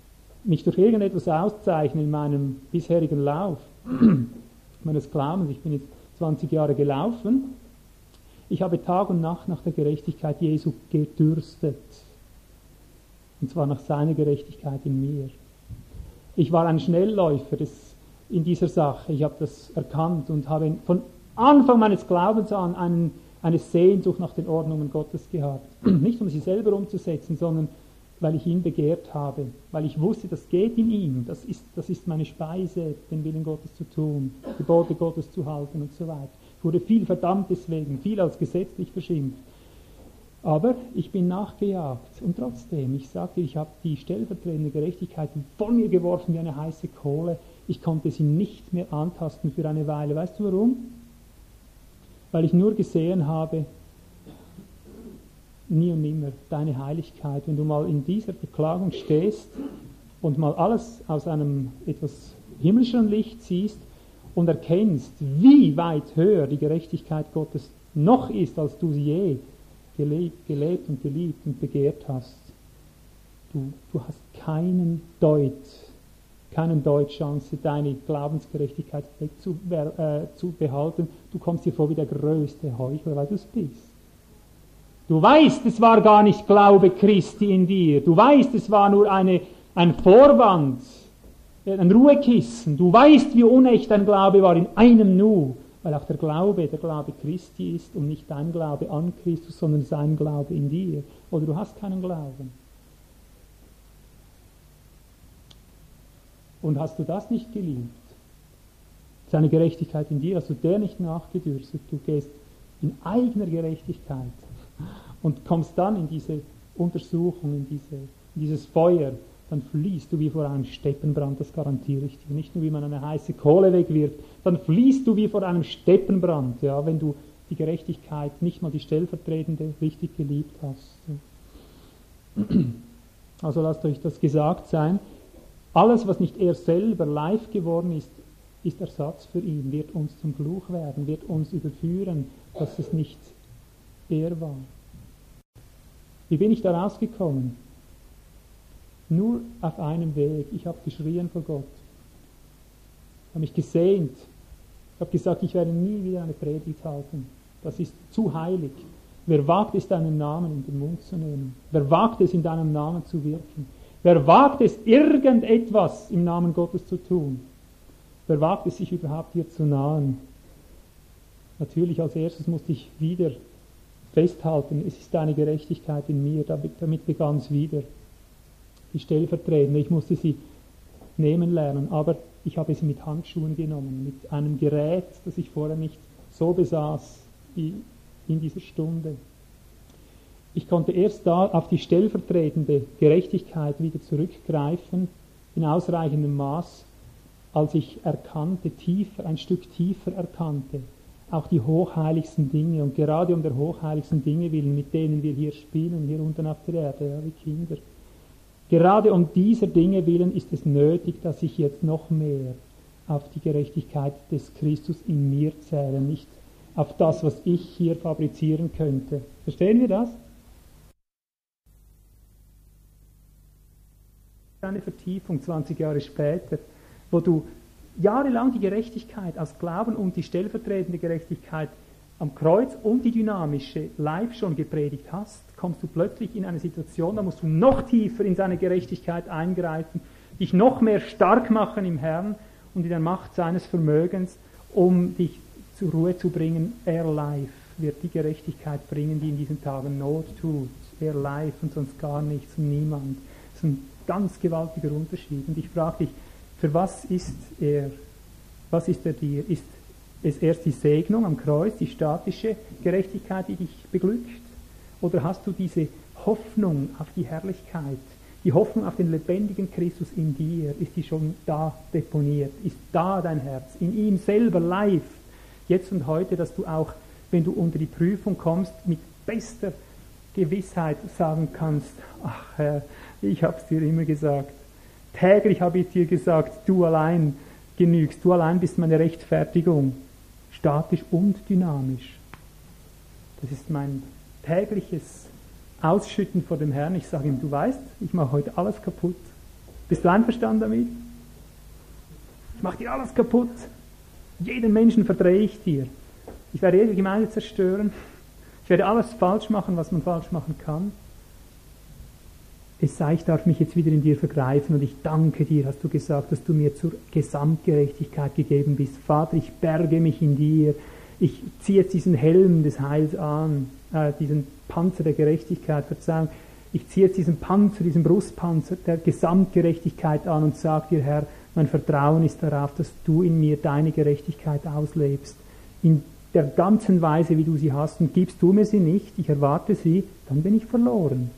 S1: mich durch irgendetwas auszeichne in meinem bisherigen Lauf, meines Glaubens, ich bin jetzt 20 Jahre gelaufen, ich habe Tag und Nacht nach der Gerechtigkeit Jesu gedürstet. Und zwar nach seiner Gerechtigkeit in mir. Ich war ein Schnellläufer des, in dieser Sache. Ich habe das erkannt und habe von Anfang meines Glaubens an einen, eine Sehnsucht nach den Ordnungen Gottes gehabt. Nicht um sie selber umzusetzen, sondern weil ich ihn begehrt habe, weil ich wusste, das geht in ihm, das ist, das ist meine Speise, den Willen Gottes zu tun, Gebote Gottes zu halten und so weiter. Ich wurde viel verdammt deswegen, viel als gesetzlich verschimpft. Aber ich bin nachgejagt und trotzdem, ich sagte, ich habe die stellvertretende Gerechtigkeit von mir geworfen wie eine heiße Kohle. Ich konnte sie nicht mehr antasten für eine Weile. Weißt du warum? Weil ich nur gesehen habe, nie und nimmer deine Heiligkeit. Wenn du mal in dieser Beklagung stehst und mal alles aus einem etwas himmlischeren Licht siehst, und erkennst, wie weit höher die Gerechtigkeit Gottes noch ist, als du sie je gelebt, gelebt und geliebt und begehrt hast. Du, du hast keinen Deut, keinen Deutschchance, deine Glaubensgerechtigkeit zu, äh, zu behalten. Du kommst dir vor wie der größte Heuchler, weil du es bist. Du weißt, es war gar nicht Glaube Christi in dir. Du weißt, es war nur eine, ein Vorwand, ein Ruhekissen. Du weißt, wie unecht dein Glaube war in einem Nu, weil auch der Glaube der Glaube Christi ist und nicht dein Glaube an Christus, sondern sein Glaube in dir. Oder du hast keinen Glauben. Und hast du das nicht geliebt? Seine Gerechtigkeit in dir, hast du der nicht nachgedürstet? Du gehst in eigener Gerechtigkeit und kommst dann in diese Untersuchung, in, diese, in dieses Feuer dann fließt du wie vor einem Steppenbrand, das garantiere ich dir. Nicht nur wie man eine heiße Kohle wegwirft, dann fließt du wie vor einem Steppenbrand, ja, wenn du die Gerechtigkeit, nicht mal die stellvertretende, richtig geliebt hast. Also lasst euch das gesagt sein. Alles, was nicht er selber live geworden ist, ist Ersatz für ihn, wird uns zum Fluch werden, wird uns überführen, dass es nicht er war. Wie bin ich da rausgekommen? Nur auf einem Weg. Ich habe geschrien vor Gott. Ich habe mich gesehnt. Ich habe gesagt, ich werde nie wieder eine Predigt halten. Das ist zu heilig. Wer wagt es, deinen Namen in den Mund zu nehmen? Wer wagt es, in deinem Namen zu wirken? Wer wagt es, irgendetwas im Namen Gottes zu tun? Wer wagt es, sich überhaupt dir zu nahen? Natürlich als erstes musste ich wieder festhalten, es ist deine Gerechtigkeit in mir. Damit begann es wieder die Stellvertretende. Ich musste sie nehmen lernen, aber ich habe sie mit Handschuhen genommen, mit einem Gerät, das ich vorher nicht so besaß wie in dieser Stunde. Ich konnte erst da auf die stellvertretende Gerechtigkeit wieder zurückgreifen, in ausreichendem Maß, als ich erkannte, tiefer, ein Stück tiefer erkannte, auch die hochheiligsten Dinge und gerade um der hochheiligsten Dinge willen, mit denen wir hier spielen, hier unten auf der Erde, ja, wie Kinder, Gerade um dieser Dinge willen ist es nötig, dass ich jetzt noch mehr auf die Gerechtigkeit des Christus in mir zähle, nicht auf das, was ich hier fabrizieren könnte. Verstehen wir das? Eine Vertiefung 20 Jahre später, wo du jahrelang die Gerechtigkeit aus Glauben und die stellvertretende Gerechtigkeit am Kreuz und die dynamische live schon gepredigt hast, kommst du plötzlich in eine Situation, da musst du noch tiefer in seine Gerechtigkeit eingreifen, dich noch mehr stark machen im Herrn und in der Macht seines Vermögens, um dich zur Ruhe zu bringen. Er live wird die Gerechtigkeit bringen, die in diesen Tagen Not tut. Er live und sonst gar nichts und niemand. Das ist ein ganz gewaltiger Unterschied. Und ich frage dich, Für was ist er? Was ist er dir? Ist es erst die Segnung am Kreuz, die statische Gerechtigkeit, die dich beglückt? Oder hast du diese Hoffnung auf die Herrlichkeit, die Hoffnung auf den lebendigen Christus in dir? Ist die schon da deponiert? Ist da dein Herz? In ihm selber live, jetzt und heute, dass du auch, wenn du unter die Prüfung kommst, mit bester Gewissheit sagen kannst, ach Herr, ich habe es dir immer gesagt. Täglich habe ich dir gesagt, du allein genügst, du allein bist meine Rechtfertigung, statisch und dynamisch. Das ist mein tägliches Ausschütten vor dem Herrn. Ich sage ihm, du weißt, ich mache heute alles kaputt. Bist du einverstanden damit? Ich mache dir alles kaputt. Jeden Menschen verdrehe ich dir. Ich werde jede Gemeinde zerstören. Ich werde alles falsch machen, was man falsch machen kann. Es sei, ich darf mich jetzt wieder in dir vergreifen und ich danke dir, hast du gesagt, dass du mir zur Gesamtgerechtigkeit gegeben bist. Vater, ich berge mich in dir. Ich ziehe jetzt diesen Helm des Heils an, äh, diesen Panzer der Gerechtigkeit, Verzeihung. Ich ziehe jetzt diesen Panzer, diesen Brustpanzer der Gesamtgerechtigkeit an und sage dir, Herr, mein Vertrauen ist darauf, dass du in mir deine Gerechtigkeit auslebst. In der ganzen Weise, wie du sie hast. Und gibst du mir sie nicht, ich erwarte sie, dann bin ich verloren.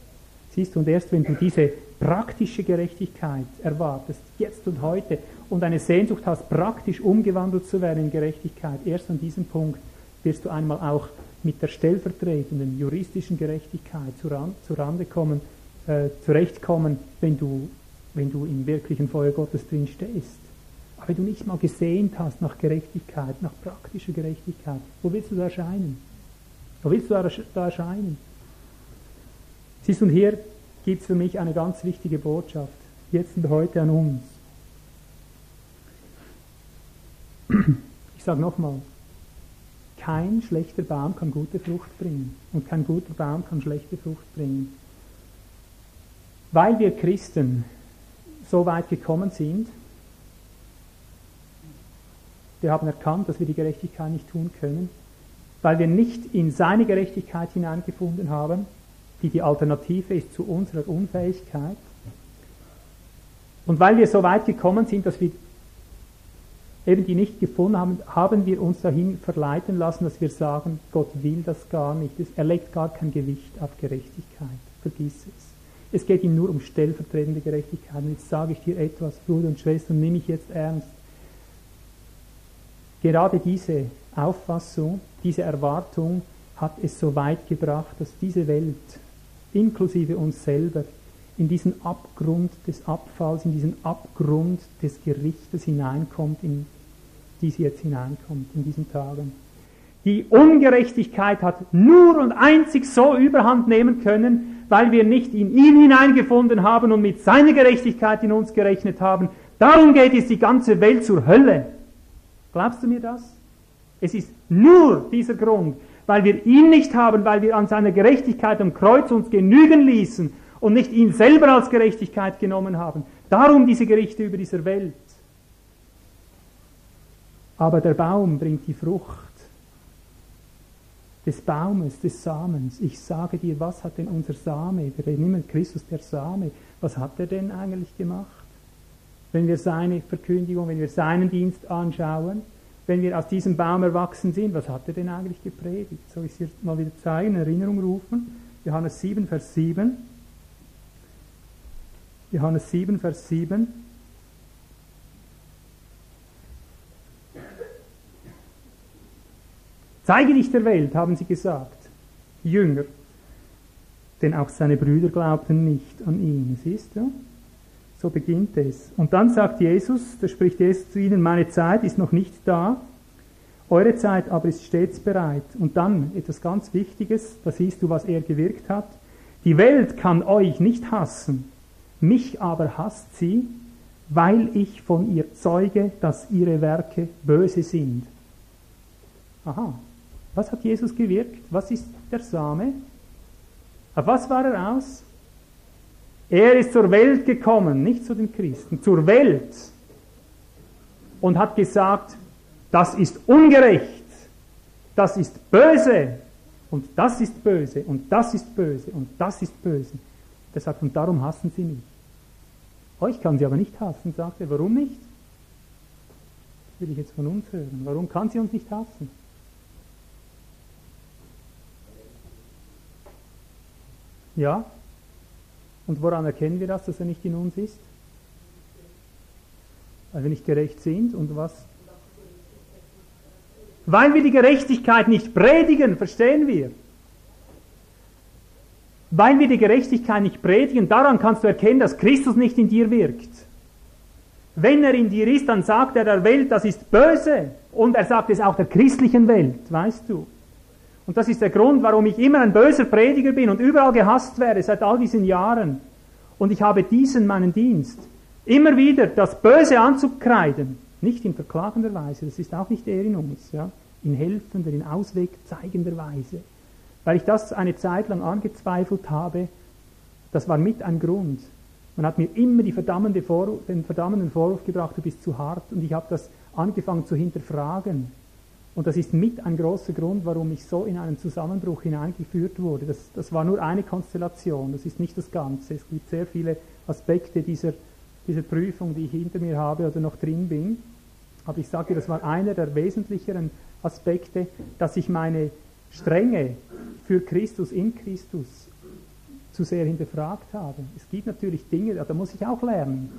S1: Siehst du, und erst wenn du diese praktische Gerechtigkeit erwartest, jetzt und heute, und eine Sehnsucht hast, praktisch umgewandelt zu werden in Gerechtigkeit, erst an diesem Punkt wirst du einmal auch mit der stellvertretenden juristischen Gerechtigkeit zu kommen, äh, zurechtkommen, wenn du, wenn du im wirklichen Feuer Gottes drin stehst. Aber wenn du nicht mal gesehnt hast nach Gerechtigkeit, nach praktischer Gerechtigkeit, wo willst du da erscheinen? Wo willst du da erscheinen? Siehst du, und hier gibt es für mich eine ganz wichtige Botschaft, jetzt und heute an uns. Ich sage nochmal, kein schlechter Baum kann gute Frucht bringen und kein guter Baum kann schlechte Frucht bringen. Weil wir Christen so weit gekommen sind, wir haben erkannt, dass wir die Gerechtigkeit nicht tun können, weil wir nicht in seine Gerechtigkeit hineingefunden haben, die die Alternative ist zu unserer Unfähigkeit. Und weil wir so weit gekommen sind, dass wir eben die nicht gefunden haben, haben wir uns dahin verleiten lassen, dass wir sagen, Gott will das gar nicht. Er legt gar kein Gewicht auf Gerechtigkeit. Vergiss es. Es geht ihm nur um stellvertretende Gerechtigkeit. Und jetzt sage ich dir etwas, Bruder und Schwester, nimm mich jetzt ernst. Gerade diese Auffassung, diese Erwartung hat es so weit gebracht, dass diese Welt, inklusive uns selber, in diesen Abgrund des Abfalls, in diesen Abgrund des Gerichtes hineinkommt, in die sie jetzt hineinkommt in diesen Tagen. Die Ungerechtigkeit hat nur und einzig so überhand nehmen können, weil wir nicht in ihn hineingefunden haben und mit seiner Gerechtigkeit in uns gerechnet haben. Darum geht es die ganze Welt zur Hölle. Glaubst du mir das? Es ist nur dieser Grund, weil wir ihn nicht haben, weil wir an seiner Gerechtigkeit am Kreuz uns genügen ließen und nicht ihn selber als Gerechtigkeit genommen haben. Darum diese Gerichte über dieser Welt. Aber der Baum bringt die Frucht des Baumes, des Samens. Ich sage dir, was hat denn unser Same, wir immer Christus der Same, was hat er denn eigentlich gemacht? wenn wir seine Verkündigung, wenn wir seinen Dienst anschauen, wenn wir aus diesem Baum erwachsen sind, was hat er denn eigentlich gepredigt? Soll ich es jetzt mal wieder zeigen, in Erinnerung rufen? Johannes 7, Vers 7. Johannes 7, Vers 7. Zeige dich der Welt, haben sie gesagt, Jünger. Denn auch seine Brüder glaubten nicht an ihn. Siehst du? So beginnt es. Und dann sagt Jesus, da spricht Jesus zu ihnen, meine Zeit ist noch nicht da, eure Zeit aber ist stets bereit. Und dann etwas ganz Wichtiges, da siehst du, was er gewirkt hat. Die Welt kann euch nicht hassen, mich aber hasst sie, weil ich von ihr zeuge, dass ihre Werke böse sind. Aha, was hat Jesus gewirkt? Was ist der Same? Auf was war er aus? Er ist zur Welt gekommen, nicht zu den Christen, zur Welt und hat gesagt, das ist ungerecht, das ist böse und das ist böse und das ist böse und das ist böse. Er sagt, und darum hassen sie mich. Euch kann sie aber nicht hassen, sagt er. Warum nicht? will ich jetzt von uns hören. Warum kann sie uns nicht hassen? Ja? Und woran erkennen wir das, dass er nicht in uns ist? Weil wir nicht gerecht sind und was? Weil wir die Gerechtigkeit nicht predigen, verstehen wir. Weil wir die Gerechtigkeit nicht predigen, daran kannst du erkennen, dass Christus nicht in dir wirkt. Wenn er in dir ist, dann sagt er der Welt, das ist böse. Und er sagt es auch der christlichen Welt, weißt du. Und das ist der Grund, warum ich immer ein böser Prediger bin und überall gehasst werde seit all diesen Jahren. Und ich habe diesen meinen Dienst. Immer wieder das Böse anzukreiden, nicht in verklagender Weise, das ist auch nicht er in uns, ja, in helfender, in Ausweg zeigender Weise. Weil ich das eine Zeit lang angezweifelt habe, das war mit ein Grund. Man hat mir immer verdammende Vorwurf, den verdammenden Vorwurf gebracht, du bist zu hart, und ich habe das angefangen zu hinterfragen. Und das ist mit ein großer Grund, warum ich so in einen Zusammenbruch hineingeführt wurde. Das, das war nur eine Konstellation, das ist nicht das Ganze. Es gibt sehr viele Aspekte dieser, dieser Prüfung, die ich hinter mir habe oder noch drin bin. Aber ich sage, das war einer der wesentlicheren Aspekte, dass ich meine Strenge für Christus in Christus zu sehr hinterfragt habe. Es gibt natürlich Dinge, da muss ich auch lernen.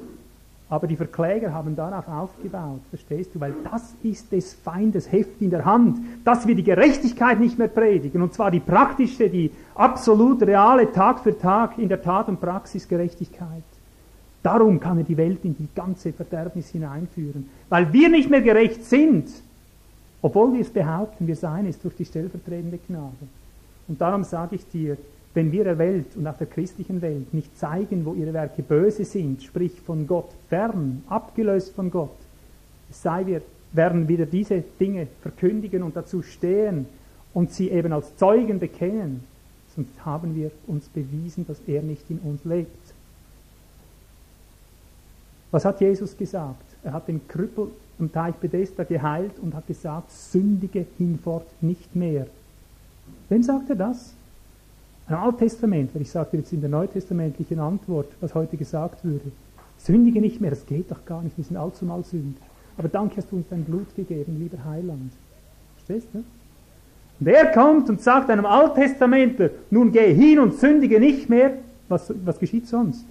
S1: Aber die Verkläger haben darauf aufgebaut, verstehst du? Weil das ist des Feindes Heft in der Hand, dass wir die Gerechtigkeit nicht mehr predigen. Und zwar die praktische, die absolut reale, Tag für Tag in der Tat und Praxis Gerechtigkeit. Darum kann er die Welt in die ganze Verderbnis hineinführen. Weil wir nicht mehr gerecht sind, obwohl wir es behaupten, wir seien es durch die stellvertretende Gnade. Und darum sage ich dir, wenn wir der Welt und auch der christlichen Welt nicht zeigen, wo ihre Werke böse sind, sprich von Gott fern, abgelöst von Gott, sei wir werden wieder diese Dinge verkündigen und dazu stehen und sie eben als Zeugen bekennen, sonst haben wir uns bewiesen, dass er nicht in uns lebt. Was hat Jesus gesagt? Er hat den Krüppel am Teich Bethesda geheilt und hat gesagt, sündige hinfort nicht mehr. Wem sagt er das? Ein Alttestament, weil ich sagte jetzt in der neutestamentlichen Antwort, was heute gesagt würde. Sündige nicht mehr, das geht doch gar nicht, wir sind allzumal Sünder. Aber danke hast du uns dein Blut gegeben, lieber Heiland. Verstehst du? Und er kommt und sagt einem Alttestamentler, nun geh hin und sündige nicht mehr. Was, was geschieht sonst?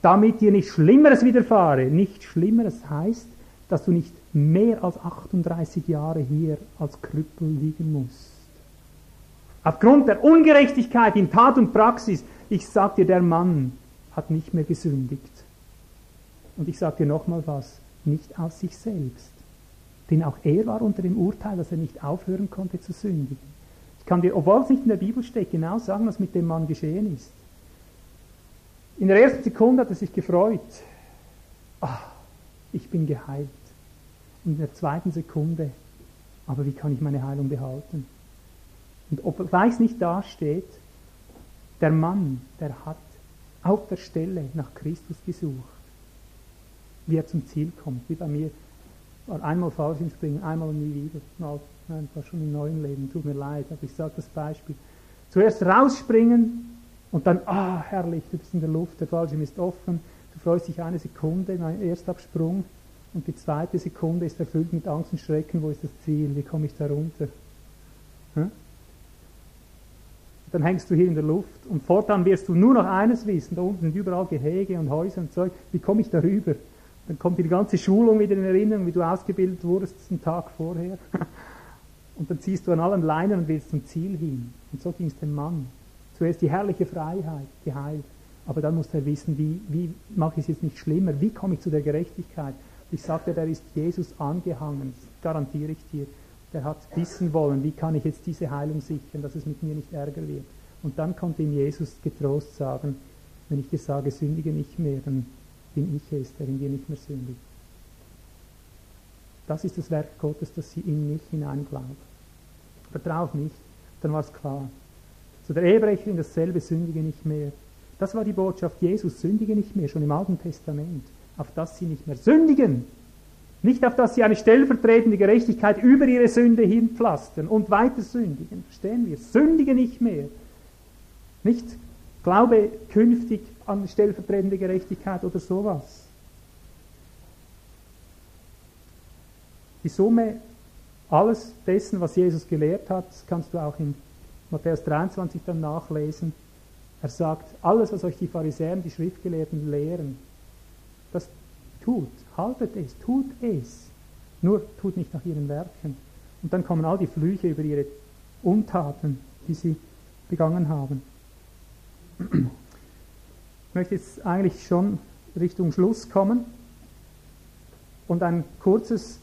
S1: Damit dir nichts Schlimmeres widerfahre. Nichts Schlimmeres heißt, dass du nicht mehr als 38 Jahre hier als Krüppel liegen musst. Aufgrund der Ungerechtigkeit in Tat und Praxis, ich sag dir, der Mann hat nicht mehr gesündigt. Und ich sage dir nochmal was, nicht aus sich selbst. Denn auch er war unter dem Urteil, dass er nicht aufhören konnte zu sündigen. Ich kann dir, obwohl es nicht in der Bibel steht, genau sagen, was mit dem Mann geschehen ist. In der ersten Sekunde hat er sich gefreut. Ach, ich bin geheilt. Und in der zweiten Sekunde, aber wie kann ich meine Heilung behalten? Und obgleich es nicht dasteht, der Mann, der hat auf der Stelle nach Christus gesucht, wie er zum Ziel kommt, wie bei mir. War einmal falsch Springen, einmal nie wieder. Mal, nein, war schon im neuen Leben, tut mir leid, aber ich sage das Beispiel. Zuerst rausspringen und dann, ah, herrlich, du bist in der Luft, der Fallschirm ist offen, du freust dich eine Sekunde, mein Erstabsprung, und die zweite Sekunde ist erfüllt mit Angst und Schrecken, wo ist das Ziel, wie komme ich da runter? Hm? Dann hängst du hier in der Luft und fortan wirst du nur noch eines wissen, da unten sind überall Gehege und Häuser und Zeug, wie komme ich darüber? Dann kommt die ganze Schulung wieder in Erinnerung, wie du ausgebildet wurdest einen Tag vorher. Und dann ziehst du an allen Leinen und willst zum Ziel hin. Und so ging es dem Mann. Zuerst die herrliche Freiheit, geheilt. Aber dann muss er wissen, wie, wie mache ich es jetzt nicht schlimmer? Wie komme ich zu der Gerechtigkeit? Ich sagte, der ist Jesus angehangen, das garantiere ich dir. Der hat wissen wollen, wie kann ich jetzt diese Heilung sichern, dass es mit mir nicht Ärger wird. Und dann konnte ihm Jesus getrost sagen, wenn ich dir sage, sündige nicht mehr, dann bin ich es, der in dir nicht mehr sündigt. Das ist das Werk Gottes, dass sie in mich hineinglauben. Vertrau auf mich, dann war es klar. Zu der Ehebrecherin dasselbe, sündige nicht mehr. Das war die Botschaft Jesus, sündige nicht mehr, schon im Alten Testament auf dass sie nicht mehr sündigen. Nicht auf dass sie eine stellvertretende Gerechtigkeit über ihre Sünde hinpflastern und weiter sündigen. Verstehen wir? Sündige nicht mehr. Nicht glaube künftig an stellvertretende Gerechtigkeit oder sowas. Die Summe alles dessen, was Jesus gelehrt hat, kannst du auch in Matthäus 23 dann nachlesen. Er sagt, alles, was euch die Pharisäer, die Schriftgelehrten lehren, das tut, haltet es, tut es. Nur tut nicht nach ihren Werken. Und dann kommen all die Flüche über ihre Untaten, die sie begangen haben. Ich möchte jetzt eigentlich schon Richtung Schluss kommen und ein kurzes,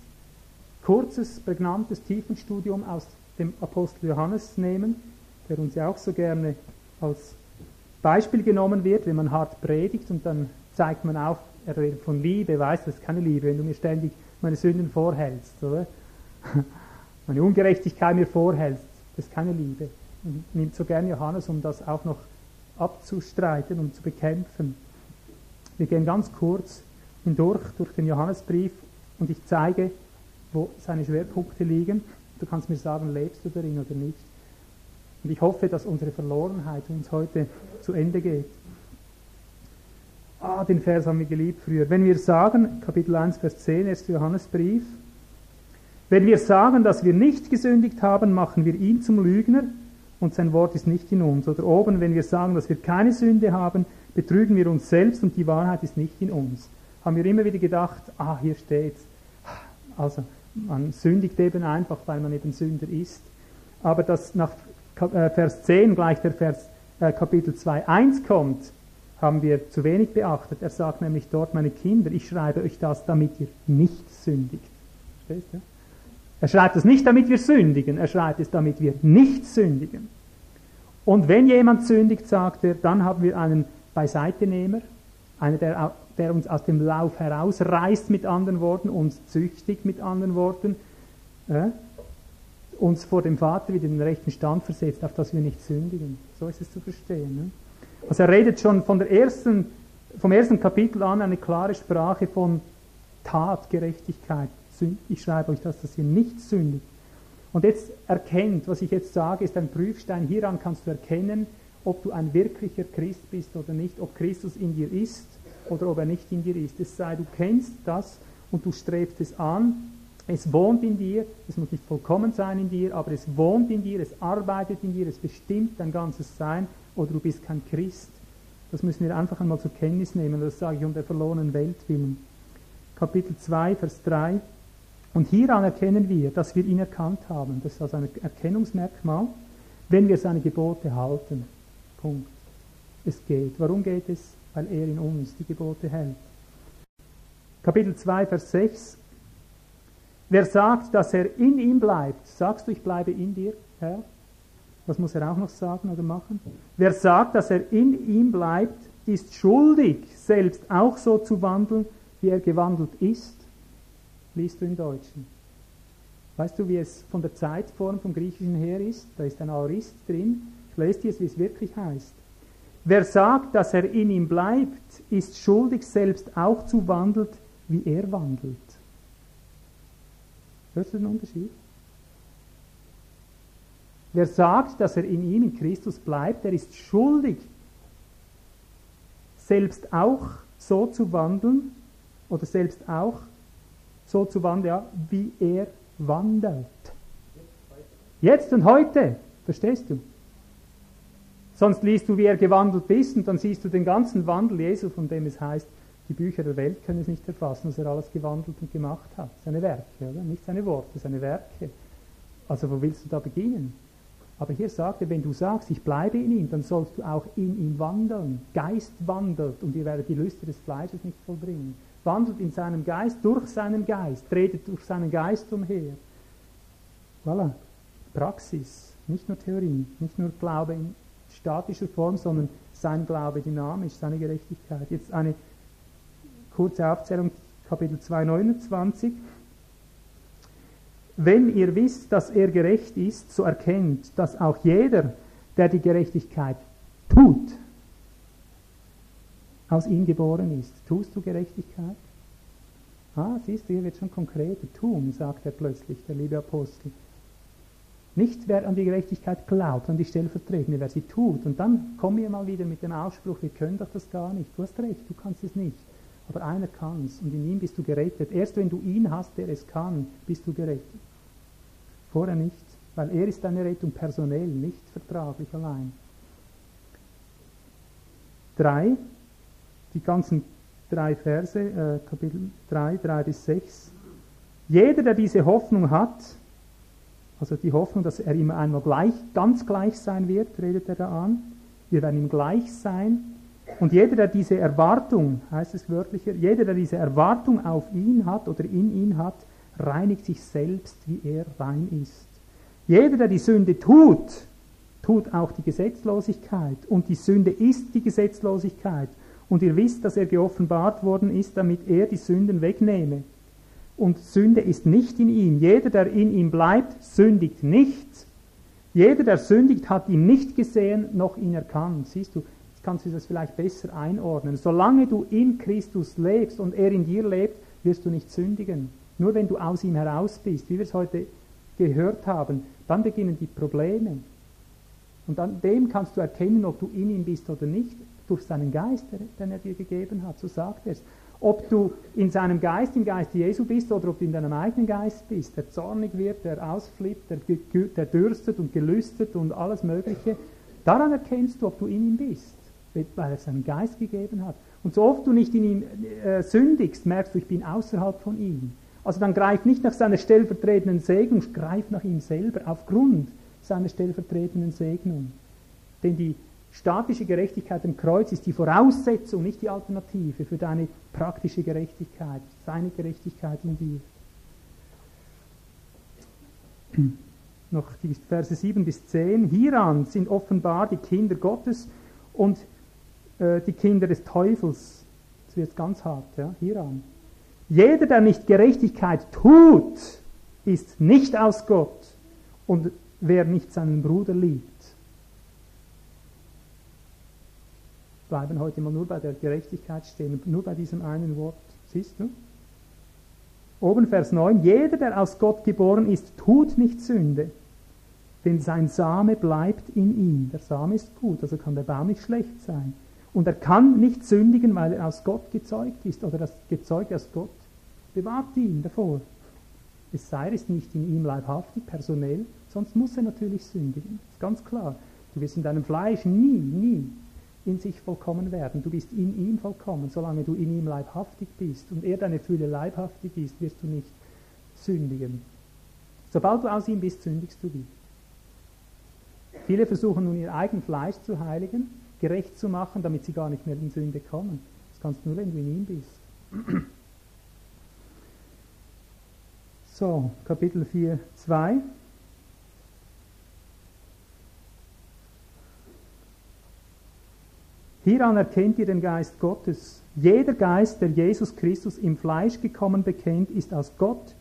S1: kurzes, prägnantes Tiefenstudium aus dem Apostel Johannes nehmen, der uns ja auch so gerne als Beispiel genommen wird, wenn man hart predigt und dann zeigt man auf, er redet von Liebe, weiß, das ist keine Liebe, wenn du mir ständig meine Sünden vorhältst, oder? Meine Ungerechtigkeit mir vorhältst, das ist keine Liebe. Und nimmt so gern Johannes, um das auch noch abzustreiten und zu bekämpfen. Wir gehen ganz kurz hindurch durch den Johannesbrief und ich zeige, wo seine Schwerpunkte liegen. Du kannst mir sagen, lebst du darin oder nicht. Und ich hoffe, dass unsere Verlorenheit uns heute zu Ende geht. Ah, den Vers haben wir geliebt früher. Wenn wir sagen, Kapitel 1, Vers 10, 1. Johannesbrief, wenn wir sagen, dass wir nicht gesündigt haben, machen wir ihn zum Lügner und sein Wort ist nicht in uns. Oder oben, wenn wir sagen, dass wir keine Sünde haben, betrügen wir uns selbst und die Wahrheit ist nicht in uns. Haben wir immer wieder gedacht, ah, hier steht's. Also, man sündigt eben einfach, weil man eben Sünder ist. Aber dass nach äh, Vers 10 gleich der Vers äh, Kapitel 2, 1 kommt, haben wir zu wenig beachtet. Er sagt nämlich dort, meine Kinder, ich schreibe euch das, damit ihr nicht sündigt. Verstehst du? Er schreibt es nicht, damit wir sündigen, er schreibt es, damit wir nicht sündigen. Und wenn jemand sündigt, sagt er, dann haben wir einen Beiseitenehmer, einer, der, der uns aus dem Lauf herausreißt mit anderen Worten, uns züchtigt mit anderen Worten, äh, uns vor dem Vater wieder in den rechten Stand versetzt, auf dass wir nicht sündigen. So ist es zu verstehen. Ne? Also er redet schon von der ersten, vom ersten Kapitel an eine klare Sprache von Tatgerechtigkeit, ich schreibe euch das, dass ihr nicht sündigt. Und jetzt erkennt, was ich jetzt sage, ist ein Prüfstein. Hieran kannst du erkennen, ob du ein wirklicher Christ bist oder nicht, ob Christus in dir ist oder ob er nicht in dir ist. Es sei, du kennst das und du strebst es an. Es wohnt in dir, es muss nicht vollkommen sein in dir, aber es wohnt in dir, es arbeitet in dir, es bestimmt dein ganzes Sein oder du bist kein Christ. Das müssen wir einfach einmal zur Kenntnis nehmen. Das sage ich um der verlorenen Welt willen. Kapitel 2, Vers 3. Und hieran erkennen wir, dass wir ihn erkannt haben. Das ist also ein Erkennungsmerkmal, wenn wir seine Gebote halten. Punkt. Es geht. Warum geht es? Weil er in uns die Gebote hält. Kapitel 2, Vers 6. Wer sagt, dass er in ihm bleibt, sagst du, ich bleibe in dir, Herr? Was muss er auch noch sagen oder machen? Wer sagt, dass er in ihm bleibt, ist schuldig, selbst auch so zu wandeln, wie er gewandelt ist liest du im Deutschen. Weißt du, wie es von der Zeitform vom Griechischen her ist? Da ist ein Aorist drin. Ich lese dir, wie es wirklich heißt. Wer sagt, dass er in ihm bleibt, ist schuldig, selbst auch zu wandelt, wie er wandelt. Hörst du den Unterschied? Wer sagt, dass er in ihm, in Christus bleibt, der ist schuldig, selbst auch so zu wandeln oder selbst auch so zu wandeln, ja, wie er wandelt. Jetzt und heute, verstehst du? Sonst liest du, wie er gewandelt ist, und dann siehst du den ganzen Wandel Jesu, von dem es heißt, die Bücher der Welt können es nicht erfassen, was er alles gewandelt und gemacht hat. Seine Werke, oder? Nicht seine Worte, seine Werke. Also wo willst du da beginnen? Aber hier sagt er, wenn du sagst, ich bleibe in ihm, dann sollst du auch in ihm wandeln. Geist wandelt und ihr werdet die Lüste des Fleisches nicht vollbringen wandelt in seinem Geist, durch seinen Geist, tretet durch seinen Geist umher. Voilà, Praxis, nicht nur Theorie, nicht nur Glaube in statischer Form, sondern sein Glaube dynamisch, seine Gerechtigkeit. Jetzt eine kurze Aufzählung, Kapitel 2, 29. Wenn ihr wisst, dass er gerecht ist, so erkennt, dass auch jeder, der die Gerechtigkeit tut, aus ihm geboren ist. Tust du Gerechtigkeit? Ah, siehst du, hier wird schon konkreter. Tun, sagt er plötzlich, der liebe Apostel. Nicht wer an die Gerechtigkeit glaubt, an die Stellvertretende, wer sie tut. Und dann kommen wir mal wieder mit dem Ausspruch, wir können doch das gar nicht. Du hast recht, du kannst es nicht. Aber einer kann es und in ihm bist du gerettet. Erst wenn du ihn hast, der es kann, bist du gerettet. Vorher nicht, weil er ist deine Rettung personell, nicht vertraglich allein. Drei, die ganzen drei Verse, äh, Kapitel 3, 3 bis 6. Jeder, der diese Hoffnung hat, also die Hoffnung, dass er immer einmal gleich, ganz gleich sein wird, redet er da an. Wir werden ihm gleich sein. Und jeder, der diese Erwartung, heißt es wörtlicher, jeder, der diese Erwartung auf ihn hat oder in ihn hat, reinigt sich selbst, wie er rein ist. Jeder, der die Sünde tut, tut auch die Gesetzlosigkeit. Und die Sünde ist die Gesetzlosigkeit. Und ihr wisst, dass er geoffenbart worden ist, damit er die Sünden wegnehme. Und Sünde ist nicht in ihm. Jeder, der in ihm bleibt, sündigt nicht. Jeder, der sündigt, hat ihn nicht gesehen, noch ihn erkannt. Siehst du, jetzt kannst du das vielleicht besser einordnen. Solange du in Christus lebst und er in dir lebt, wirst du nicht sündigen. Nur wenn du aus ihm heraus bist, wie wir es heute gehört haben, dann beginnen die Probleme. Und an dem kannst du erkennen, ob du in ihm bist oder nicht, durch seinen Geist, den er dir gegeben hat. So sagt er es. Ob du in seinem Geist, im Geist Jesu bist oder ob du in deinem eigenen Geist bist, der zornig wird, der ausflippt, der, der dürstet und gelüstet und alles Mögliche, daran erkennst du, ob du in ihm bist, weil er seinen Geist gegeben hat. Und so oft du nicht in ihm äh, sündigst, merkst du, ich bin außerhalb von ihm. Also dann greif nicht nach seiner stellvertretenden Segnung, greif nach ihm selber aufgrund seiner stellvertretenden Segnung. Denn die Statische Gerechtigkeit im Kreuz ist die Voraussetzung, nicht die Alternative für deine praktische Gerechtigkeit, seine Gerechtigkeit in dir. Noch die Verse 7 bis 10. Hieran sind offenbar die Kinder Gottes und äh, die Kinder des Teufels. Das wird ganz hart, ja? hieran. Jeder, der nicht Gerechtigkeit tut, ist nicht aus Gott. Und wer nicht seinen Bruder liebt, bleiben heute mal nur bei der Gerechtigkeit stehen, nur bei diesem einen Wort. Siehst du? Oben Vers 9, jeder, der aus Gott geboren ist, tut nicht Sünde, denn sein Same bleibt in ihm. Der Same ist gut, also kann der Baum nicht schlecht sein. Und er kann nicht sündigen, weil er aus Gott gezeugt ist, oder das Gezeugte aus Gott bewahrt ihn davor. Es sei es nicht in ihm leibhaftig, personell, sonst muss er natürlich sündigen. Das ist ganz klar. Du wirst in deinem Fleisch nie, nie in sich vollkommen werden. Du bist in ihm vollkommen, solange du in ihm leibhaftig bist und er deine Fülle leibhaftig ist, wirst du nicht sündigen. Sobald du aus ihm bist, sündigst du wieder. Viele versuchen nun ihr eigen Fleisch zu heiligen, gerecht zu machen, damit sie gar nicht mehr in Sünde kommen. Das kannst du nur, wenn du in ihm bist. So, Kapitel 4, 2. Hieran erkennt ihr den Geist Gottes. Jeder Geist, der Jesus Christus im Fleisch gekommen bekennt, ist aus Gott.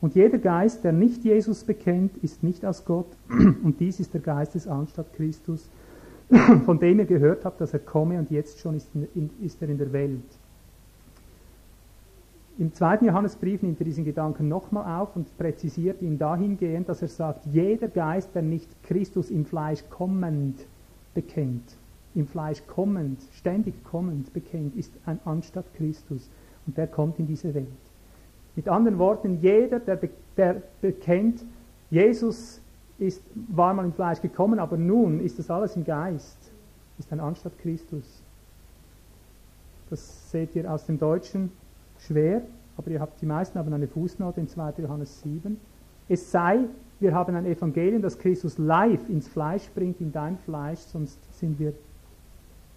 S1: Und jeder Geist, der nicht Jesus bekennt, ist nicht aus Gott. Und dies ist der Geist des Anstatt Christus, von dem ihr gehört habt, dass er komme und jetzt schon ist, in, ist er in der Welt. Im zweiten Johannesbrief nimmt er diesen Gedanken nochmal auf und präzisiert ihn dahingehend, dass er sagt, jeder Geist, der nicht Christus im Fleisch kommend bekennt, im Fleisch kommend, ständig kommend bekennt, ist ein Anstatt Christus. Und der kommt in diese Welt. Mit anderen Worten, jeder, der, be der bekennt, Jesus ist, war mal im Fleisch gekommen, aber nun ist das alles im Geist, ist ein Anstatt Christus. Das seht ihr aus dem Deutschen schwer, aber ihr habt, die meisten haben eine Fußnote in 2. Johannes 7. Es sei, wir haben ein Evangelium, das Christus live ins Fleisch bringt, in dein Fleisch, sonst sind wir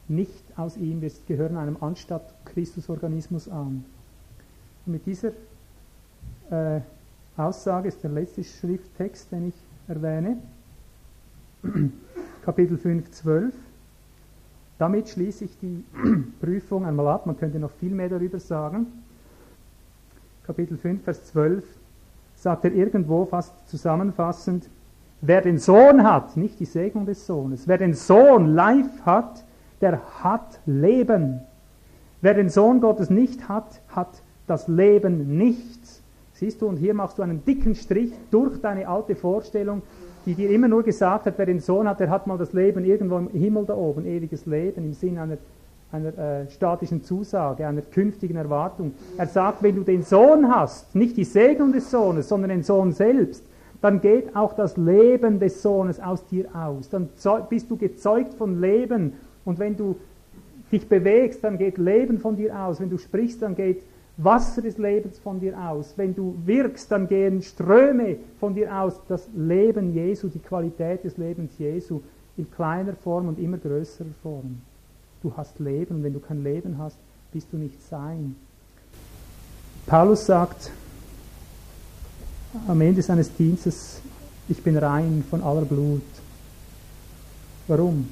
S1: nicht aus ihm, wir gehören einem Anstatt Christusorganismus an. Und mit dieser äh, Aussage ist der letzte Schrifttext, den ich erwähne, Kapitel 5, 12. Damit schließe ich die Prüfung einmal ab, man könnte noch viel mehr darüber sagen. Kapitel 5, Vers 12 sagt er irgendwo fast zusammenfassend, wer den Sohn hat, nicht die Segnung des Sohnes, wer den Sohn live hat, der hat Leben. Wer den Sohn Gottes nicht hat, hat das Leben nicht. Siehst du, und hier machst du einen dicken Strich durch deine alte Vorstellung, die dir immer nur gesagt hat, wer den Sohn hat, der hat mal das Leben irgendwo im Himmel da oben, ewiges Leben, im Sinne einer einer äh, statischen Zusage, einer künftigen Erwartung. Er sagt, wenn du den Sohn hast, nicht die Segnung des Sohnes, sondern den Sohn selbst, dann geht auch das Leben des Sohnes aus dir aus. Dann bist du gezeugt von Leben. Und wenn du dich bewegst, dann geht Leben von dir aus. Wenn du sprichst, dann geht Wasser des Lebens von dir aus. Wenn du wirkst, dann gehen Ströme von dir aus. Das Leben Jesu, die Qualität des Lebens Jesu in kleiner Form und immer größerer Form. Du hast Leben und wenn du kein Leben hast, bist du nicht Sein. Paulus sagt am Ende seines Dienstes, ich bin rein von aller Blut. Warum?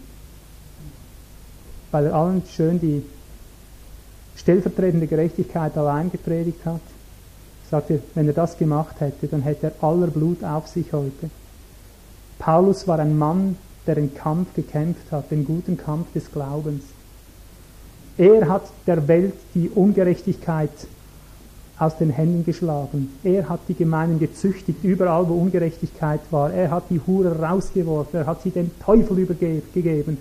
S1: Weil er allen schön die stellvertretende Gerechtigkeit allein gepredigt hat. Sagt er, wenn er das gemacht hätte, dann hätte er aller Blut auf sich heute. Paulus war ein Mann, der den Kampf gekämpft hat, den guten Kampf des Glaubens. Er hat der Welt die Ungerechtigkeit aus den Händen geschlagen. Er hat die Gemeinen gezüchtigt, überall wo Ungerechtigkeit war. Er hat die Hure rausgeworfen, er hat sie dem Teufel übergegeben.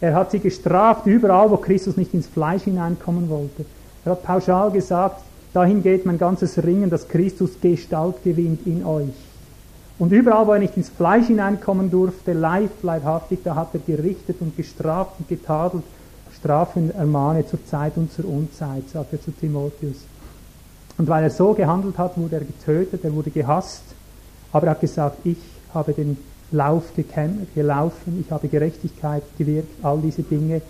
S1: Er hat sie gestraft, überall wo Christus nicht ins Fleisch hineinkommen wollte. Er hat pauschal gesagt, dahin geht mein ganzes Ringen, dass Christus Gestalt gewinnt in euch. Und überall, wo er nicht ins Fleisch hineinkommen durfte, live, leibhaftig, da hat er gerichtet und gestraft und getadelt. Strafen ermahne zur Zeit und zur Unzeit, sagt er zu Timotheus. Und weil er so gehandelt hat, wurde er getötet, er wurde gehasst. Aber er hat gesagt, ich habe den Lauf gelaufen, ich habe Gerechtigkeit gewirkt, all diese Dinge.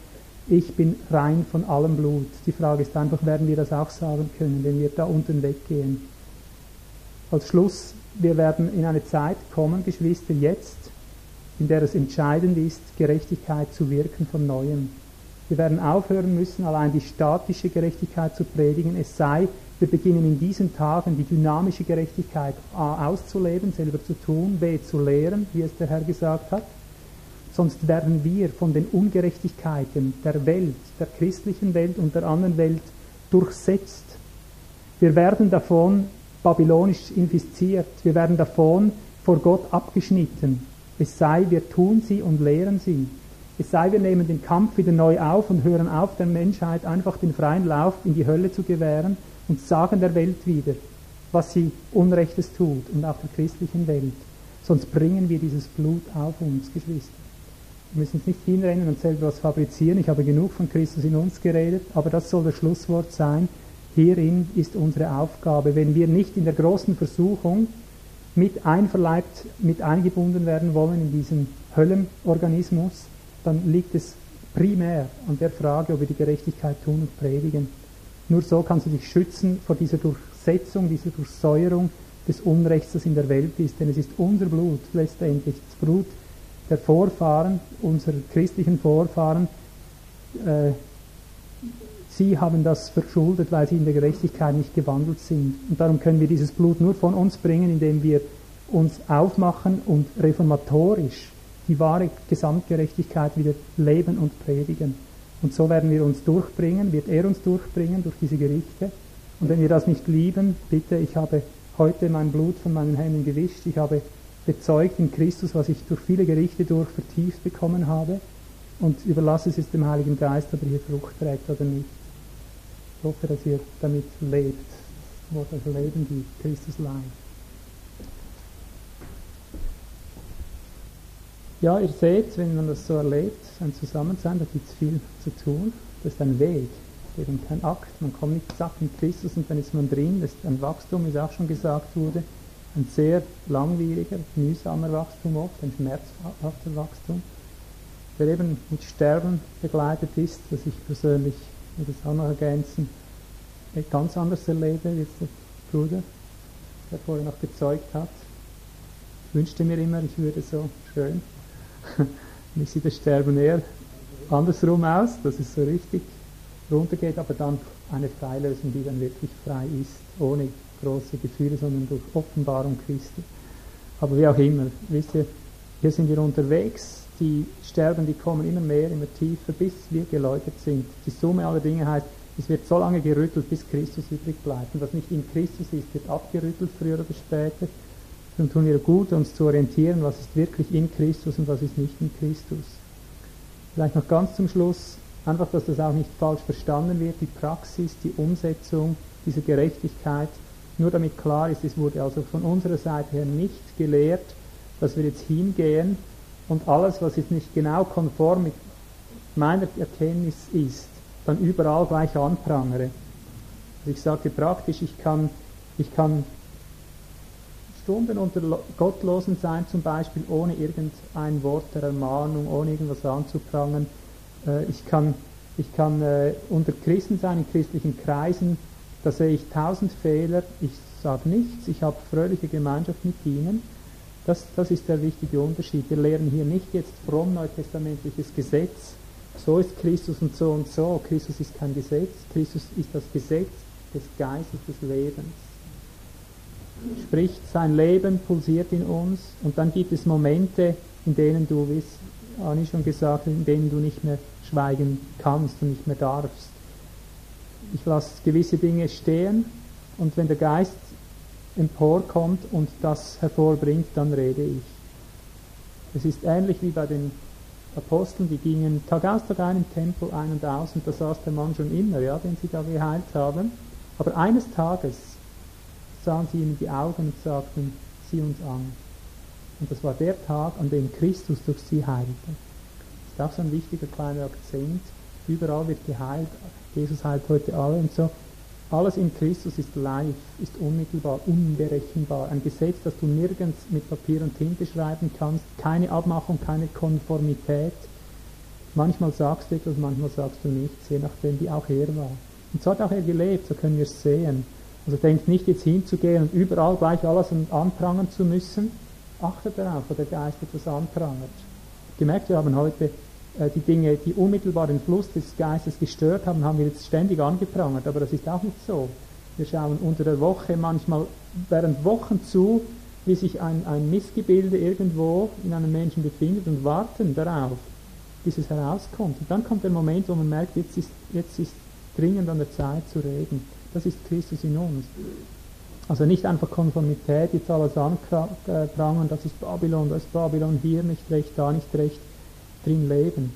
S1: Ich bin rein von allem Blut. Die Frage ist einfach, werden wir das auch sagen können, wenn wir da unten weggehen? Als Schluss wir werden in eine Zeit kommen, Geschwister, jetzt, in der es entscheidend ist, Gerechtigkeit zu wirken von neuem. Wir werden aufhören müssen, allein die statische Gerechtigkeit zu predigen. Es sei, wir beginnen in diesen Tagen die dynamische Gerechtigkeit A auszuleben, selber zu tun, B zu lehren, wie es der Herr gesagt hat. Sonst werden wir von den Ungerechtigkeiten der Welt, der christlichen Welt und der anderen Welt durchsetzt. Wir werden davon babylonisch infiziert. Wir werden davon vor Gott abgeschnitten. Es sei, wir tun sie und lehren sie. Es sei, wir nehmen den Kampf wieder neu auf und hören auf, der Menschheit einfach den freien Lauf in die Hölle zu gewähren und sagen der Welt wieder, was sie Unrechtes tut und auch der christlichen Welt. Sonst bringen wir dieses Blut auf uns, Geschwister. Wir müssen uns nicht hinrennen und selber was fabrizieren. Ich habe genug von Christus in uns geredet, aber das soll das Schlusswort sein. Hierin ist unsere Aufgabe. Wenn wir nicht in der großen Versuchung mit einverleibt, mit eingebunden werden wollen in diesen Höllenorganismus, dann liegt es primär an der Frage, ob wir die Gerechtigkeit tun und predigen. Nur so kannst du dich schützen vor dieser Durchsetzung, dieser Durchsäuerung des Unrechts, das in der Welt ist. Denn es ist unser Blut letztendlich, das Blut der Vorfahren, unserer christlichen Vorfahren, äh, sie haben das verschuldet, weil sie in der Gerechtigkeit nicht gewandelt sind. Und darum können wir dieses Blut nur von uns bringen, indem wir uns aufmachen und reformatorisch die wahre Gesamtgerechtigkeit wieder leben und predigen. Und so werden wir uns durchbringen, wird er uns durchbringen durch diese Gerichte. Und wenn wir das nicht lieben, bitte, ich habe heute mein Blut von meinen Händen gewischt, ich habe bezeugt in Christus, was ich durch viele Gerichte durch vertieft bekommen habe und überlasse es jetzt dem Heiligen Geist, ob er hier Frucht trägt oder nicht. Ich hoffe, dass ihr damit lebt, das Leben gibt, Christus Leib. Ja, ihr seht, wenn man das so erlebt, ein Zusammensein, da gibt es viel zu tun. Das ist ein Weg, eben kein Akt. Man kommt nicht zack in Christus und dann ist man drin. Das ist ein Wachstum, wie es auch schon gesagt wurde. Ein sehr langwieriger, mühsamer Wachstum oft, ein schmerzhafter Wachstum, der eben mit Sterben begleitet ist, was ich persönlich ich will das auch noch ergänzen, ganz anders erlebe, wie der Bruder, der vorher noch gezeugt hat. Ich wünschte mir immer, ich würde so schön. Ich sehe das Sterben eher andersrum aus, dass es so richtig runtergeht, aber dann eine Freilösung, die dann wirklich frei ist, ohne große Gefühle, sondern durch Offenbarung Christi. Aber wie auch immer, wisst ihr, hier sind wir unterwegs die sterben, die kommen immer mehr, immer tiefer, bis wir geläutert sind. Die Summe aller Dinge heißt, es wird so lange gerüttelt, bis Christus übrig bleibt. Und was nicht in Christus ist, wird abgerüttelt, früher oder später. Dann tun wir gut, uns zu orientieren, was ist wirklich in Christus und was ist nicht in Christus. Vielleicht noch ganz zum Schluss, Einfach, dass das auch nicht falsch verstanden wird, die Praxis, die Umsetzung dieser Gerechtigkeit. Nur damit klar ist, es wurde also von unserer Seite her nicht gelehrt, dass wir jetzt hingehen und alles, was jetzt nicht genau konform mit meiner Erkenntnis ist, dann überall gleich anprangere. Also ich sagte praktisch, ich kann, ich kann Stunden unter Gottlosen sein, zum Beispiel ohne irgendein Wort der Ermahnung, ohne irgendwas anzuprangern. Äh, ich kann, ich kann äh, unter Christen sein, in christlichen Kreisen, da sehe ich tausend Fehler, ich sage nichts, ich habe fröhliche Gemeinschaft mit ihnen. Das, das ist der wichtige Unterschied. Wir lehren hier nicht jetzt fromm neutestamentliches Gesetz, so ist Christus und so und so. Christus ist kein Gesetz, Christus ist das Gesetz des Geistes des Lebens spricht, sein Leben pulsiert in uns und dann gibt es Momente, in denen du, wie es Anni schon gesagt hat, in denen du nicht mehr schweigen kannst und nicht mehr darfst. Ich lasse gewisse Dinge stehen und wenn der Geist emporkommt und das hervorbringt, dann rede ich. Es ist ähnlich wie bei den Aposteln, die gingen Tag aus, Tag ein im Tempel ein und aus und da saß der Mann schon immer, ja, den sie da geheilt haben. Aber eines Tages sahen sie ihm in die Augen und sagten, sieh uns an. Und das war der Tag, an dem Christus durch sie heilte. Das ist auch so ein wichtiger kleiner Akzent. Überall wird geheilt. Jesus heilt heute alle und so. Alles in Christus ist live, ist unmittelbar, unberechenbar. Ein Gesetz, das du nirgends mit Papier und Tinte schreiben kannst. Keine Abmachung, keine Konformität. Manchmal sagst du etwas, manchmal sagst du nichts, je nachdem, wie auch er war. Und so hat auch er gelebt, so können wir es sehen. Also denkt nicht jetzt hinzugehen und überall gleich alles anprangern zu müssen. Achtet darauf, wo der Geist etwas anprangert. Gemerkt, wir haben heute äh, die Dinge, die unmittelbar den Fluss des Geistes gestört haben, haben wir jetzt ständig angeprangert, aber das ist auch nicht so. Wir schauen unter der Woche manchmal während Wochen zu, wie sich ein, ein Missgebilde irgendwo in einem Menschen befindet und warten darauf, bis es herauskommt. Und dann kommt der Moment, wo man merkt, jetzt ist, jetzt ist dringend an der Zeit zu reden. Das ist Christus in uns. Also nicht einfach Konformität, jetzt alles anprangern, das ist Babylon, das ist Babylon, hier nicht recht, da nicht recht, drin leben.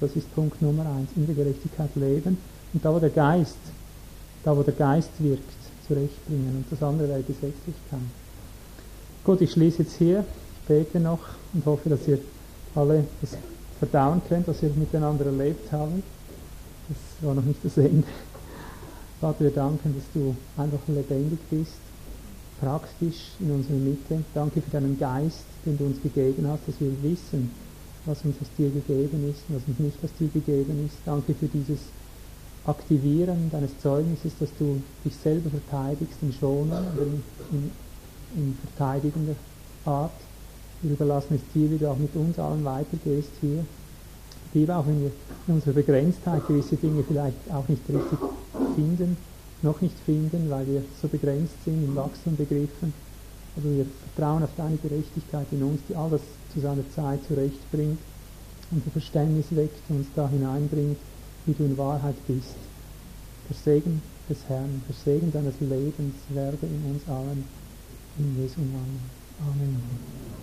S1: Das ist Punkt Nummer eins, in der Gerechtigkeit leben. Und da, wo der Geist, da, wo der Geist wirkt, zurechtbringen. Und das andere wäre Gesetzlichkeit. Gut, ich schließe jetzt hier, ich bete noch und hoffe, dass ihr alle das verdauen könnt, was wir miteinander erlebt haben. Das war noch nicht das Ende. Vater, wir danken, dass du einfach lebendig bist, praktisch in unserer Mitte. Danke für deinen Geist, den du uns gegeben hast, dass wir wissen, was uns aus dir gegeben ist und was uns nicht aus dir gegeben ist. Danke für dieses Aktivieren deines Zeugnisses, dass du dich selber verteidigst in Schonen oder in, in, in verteidigender Art. Wir überlassen es dir, wie du auch mit uns allen weitergehst hier. Liebe, auch wenn wir in unserer Begrenztheit gewisse Dinge vielleicht auch nicht richtig finden, noch nicht finden, weil wir so begrenzt sind in Wachstum begriffen. Aber wir vertrauen auf deine Gerechtigkeit in uns, die alles zu seiner Zeit zurechtbringt und der Verständnis weckt und uns da hineinbringt, wie du in Wahrheit bist. Der Segen des Herrn, der Segen deines Lebens werde in uns allen. In Jesu Namen. Amen.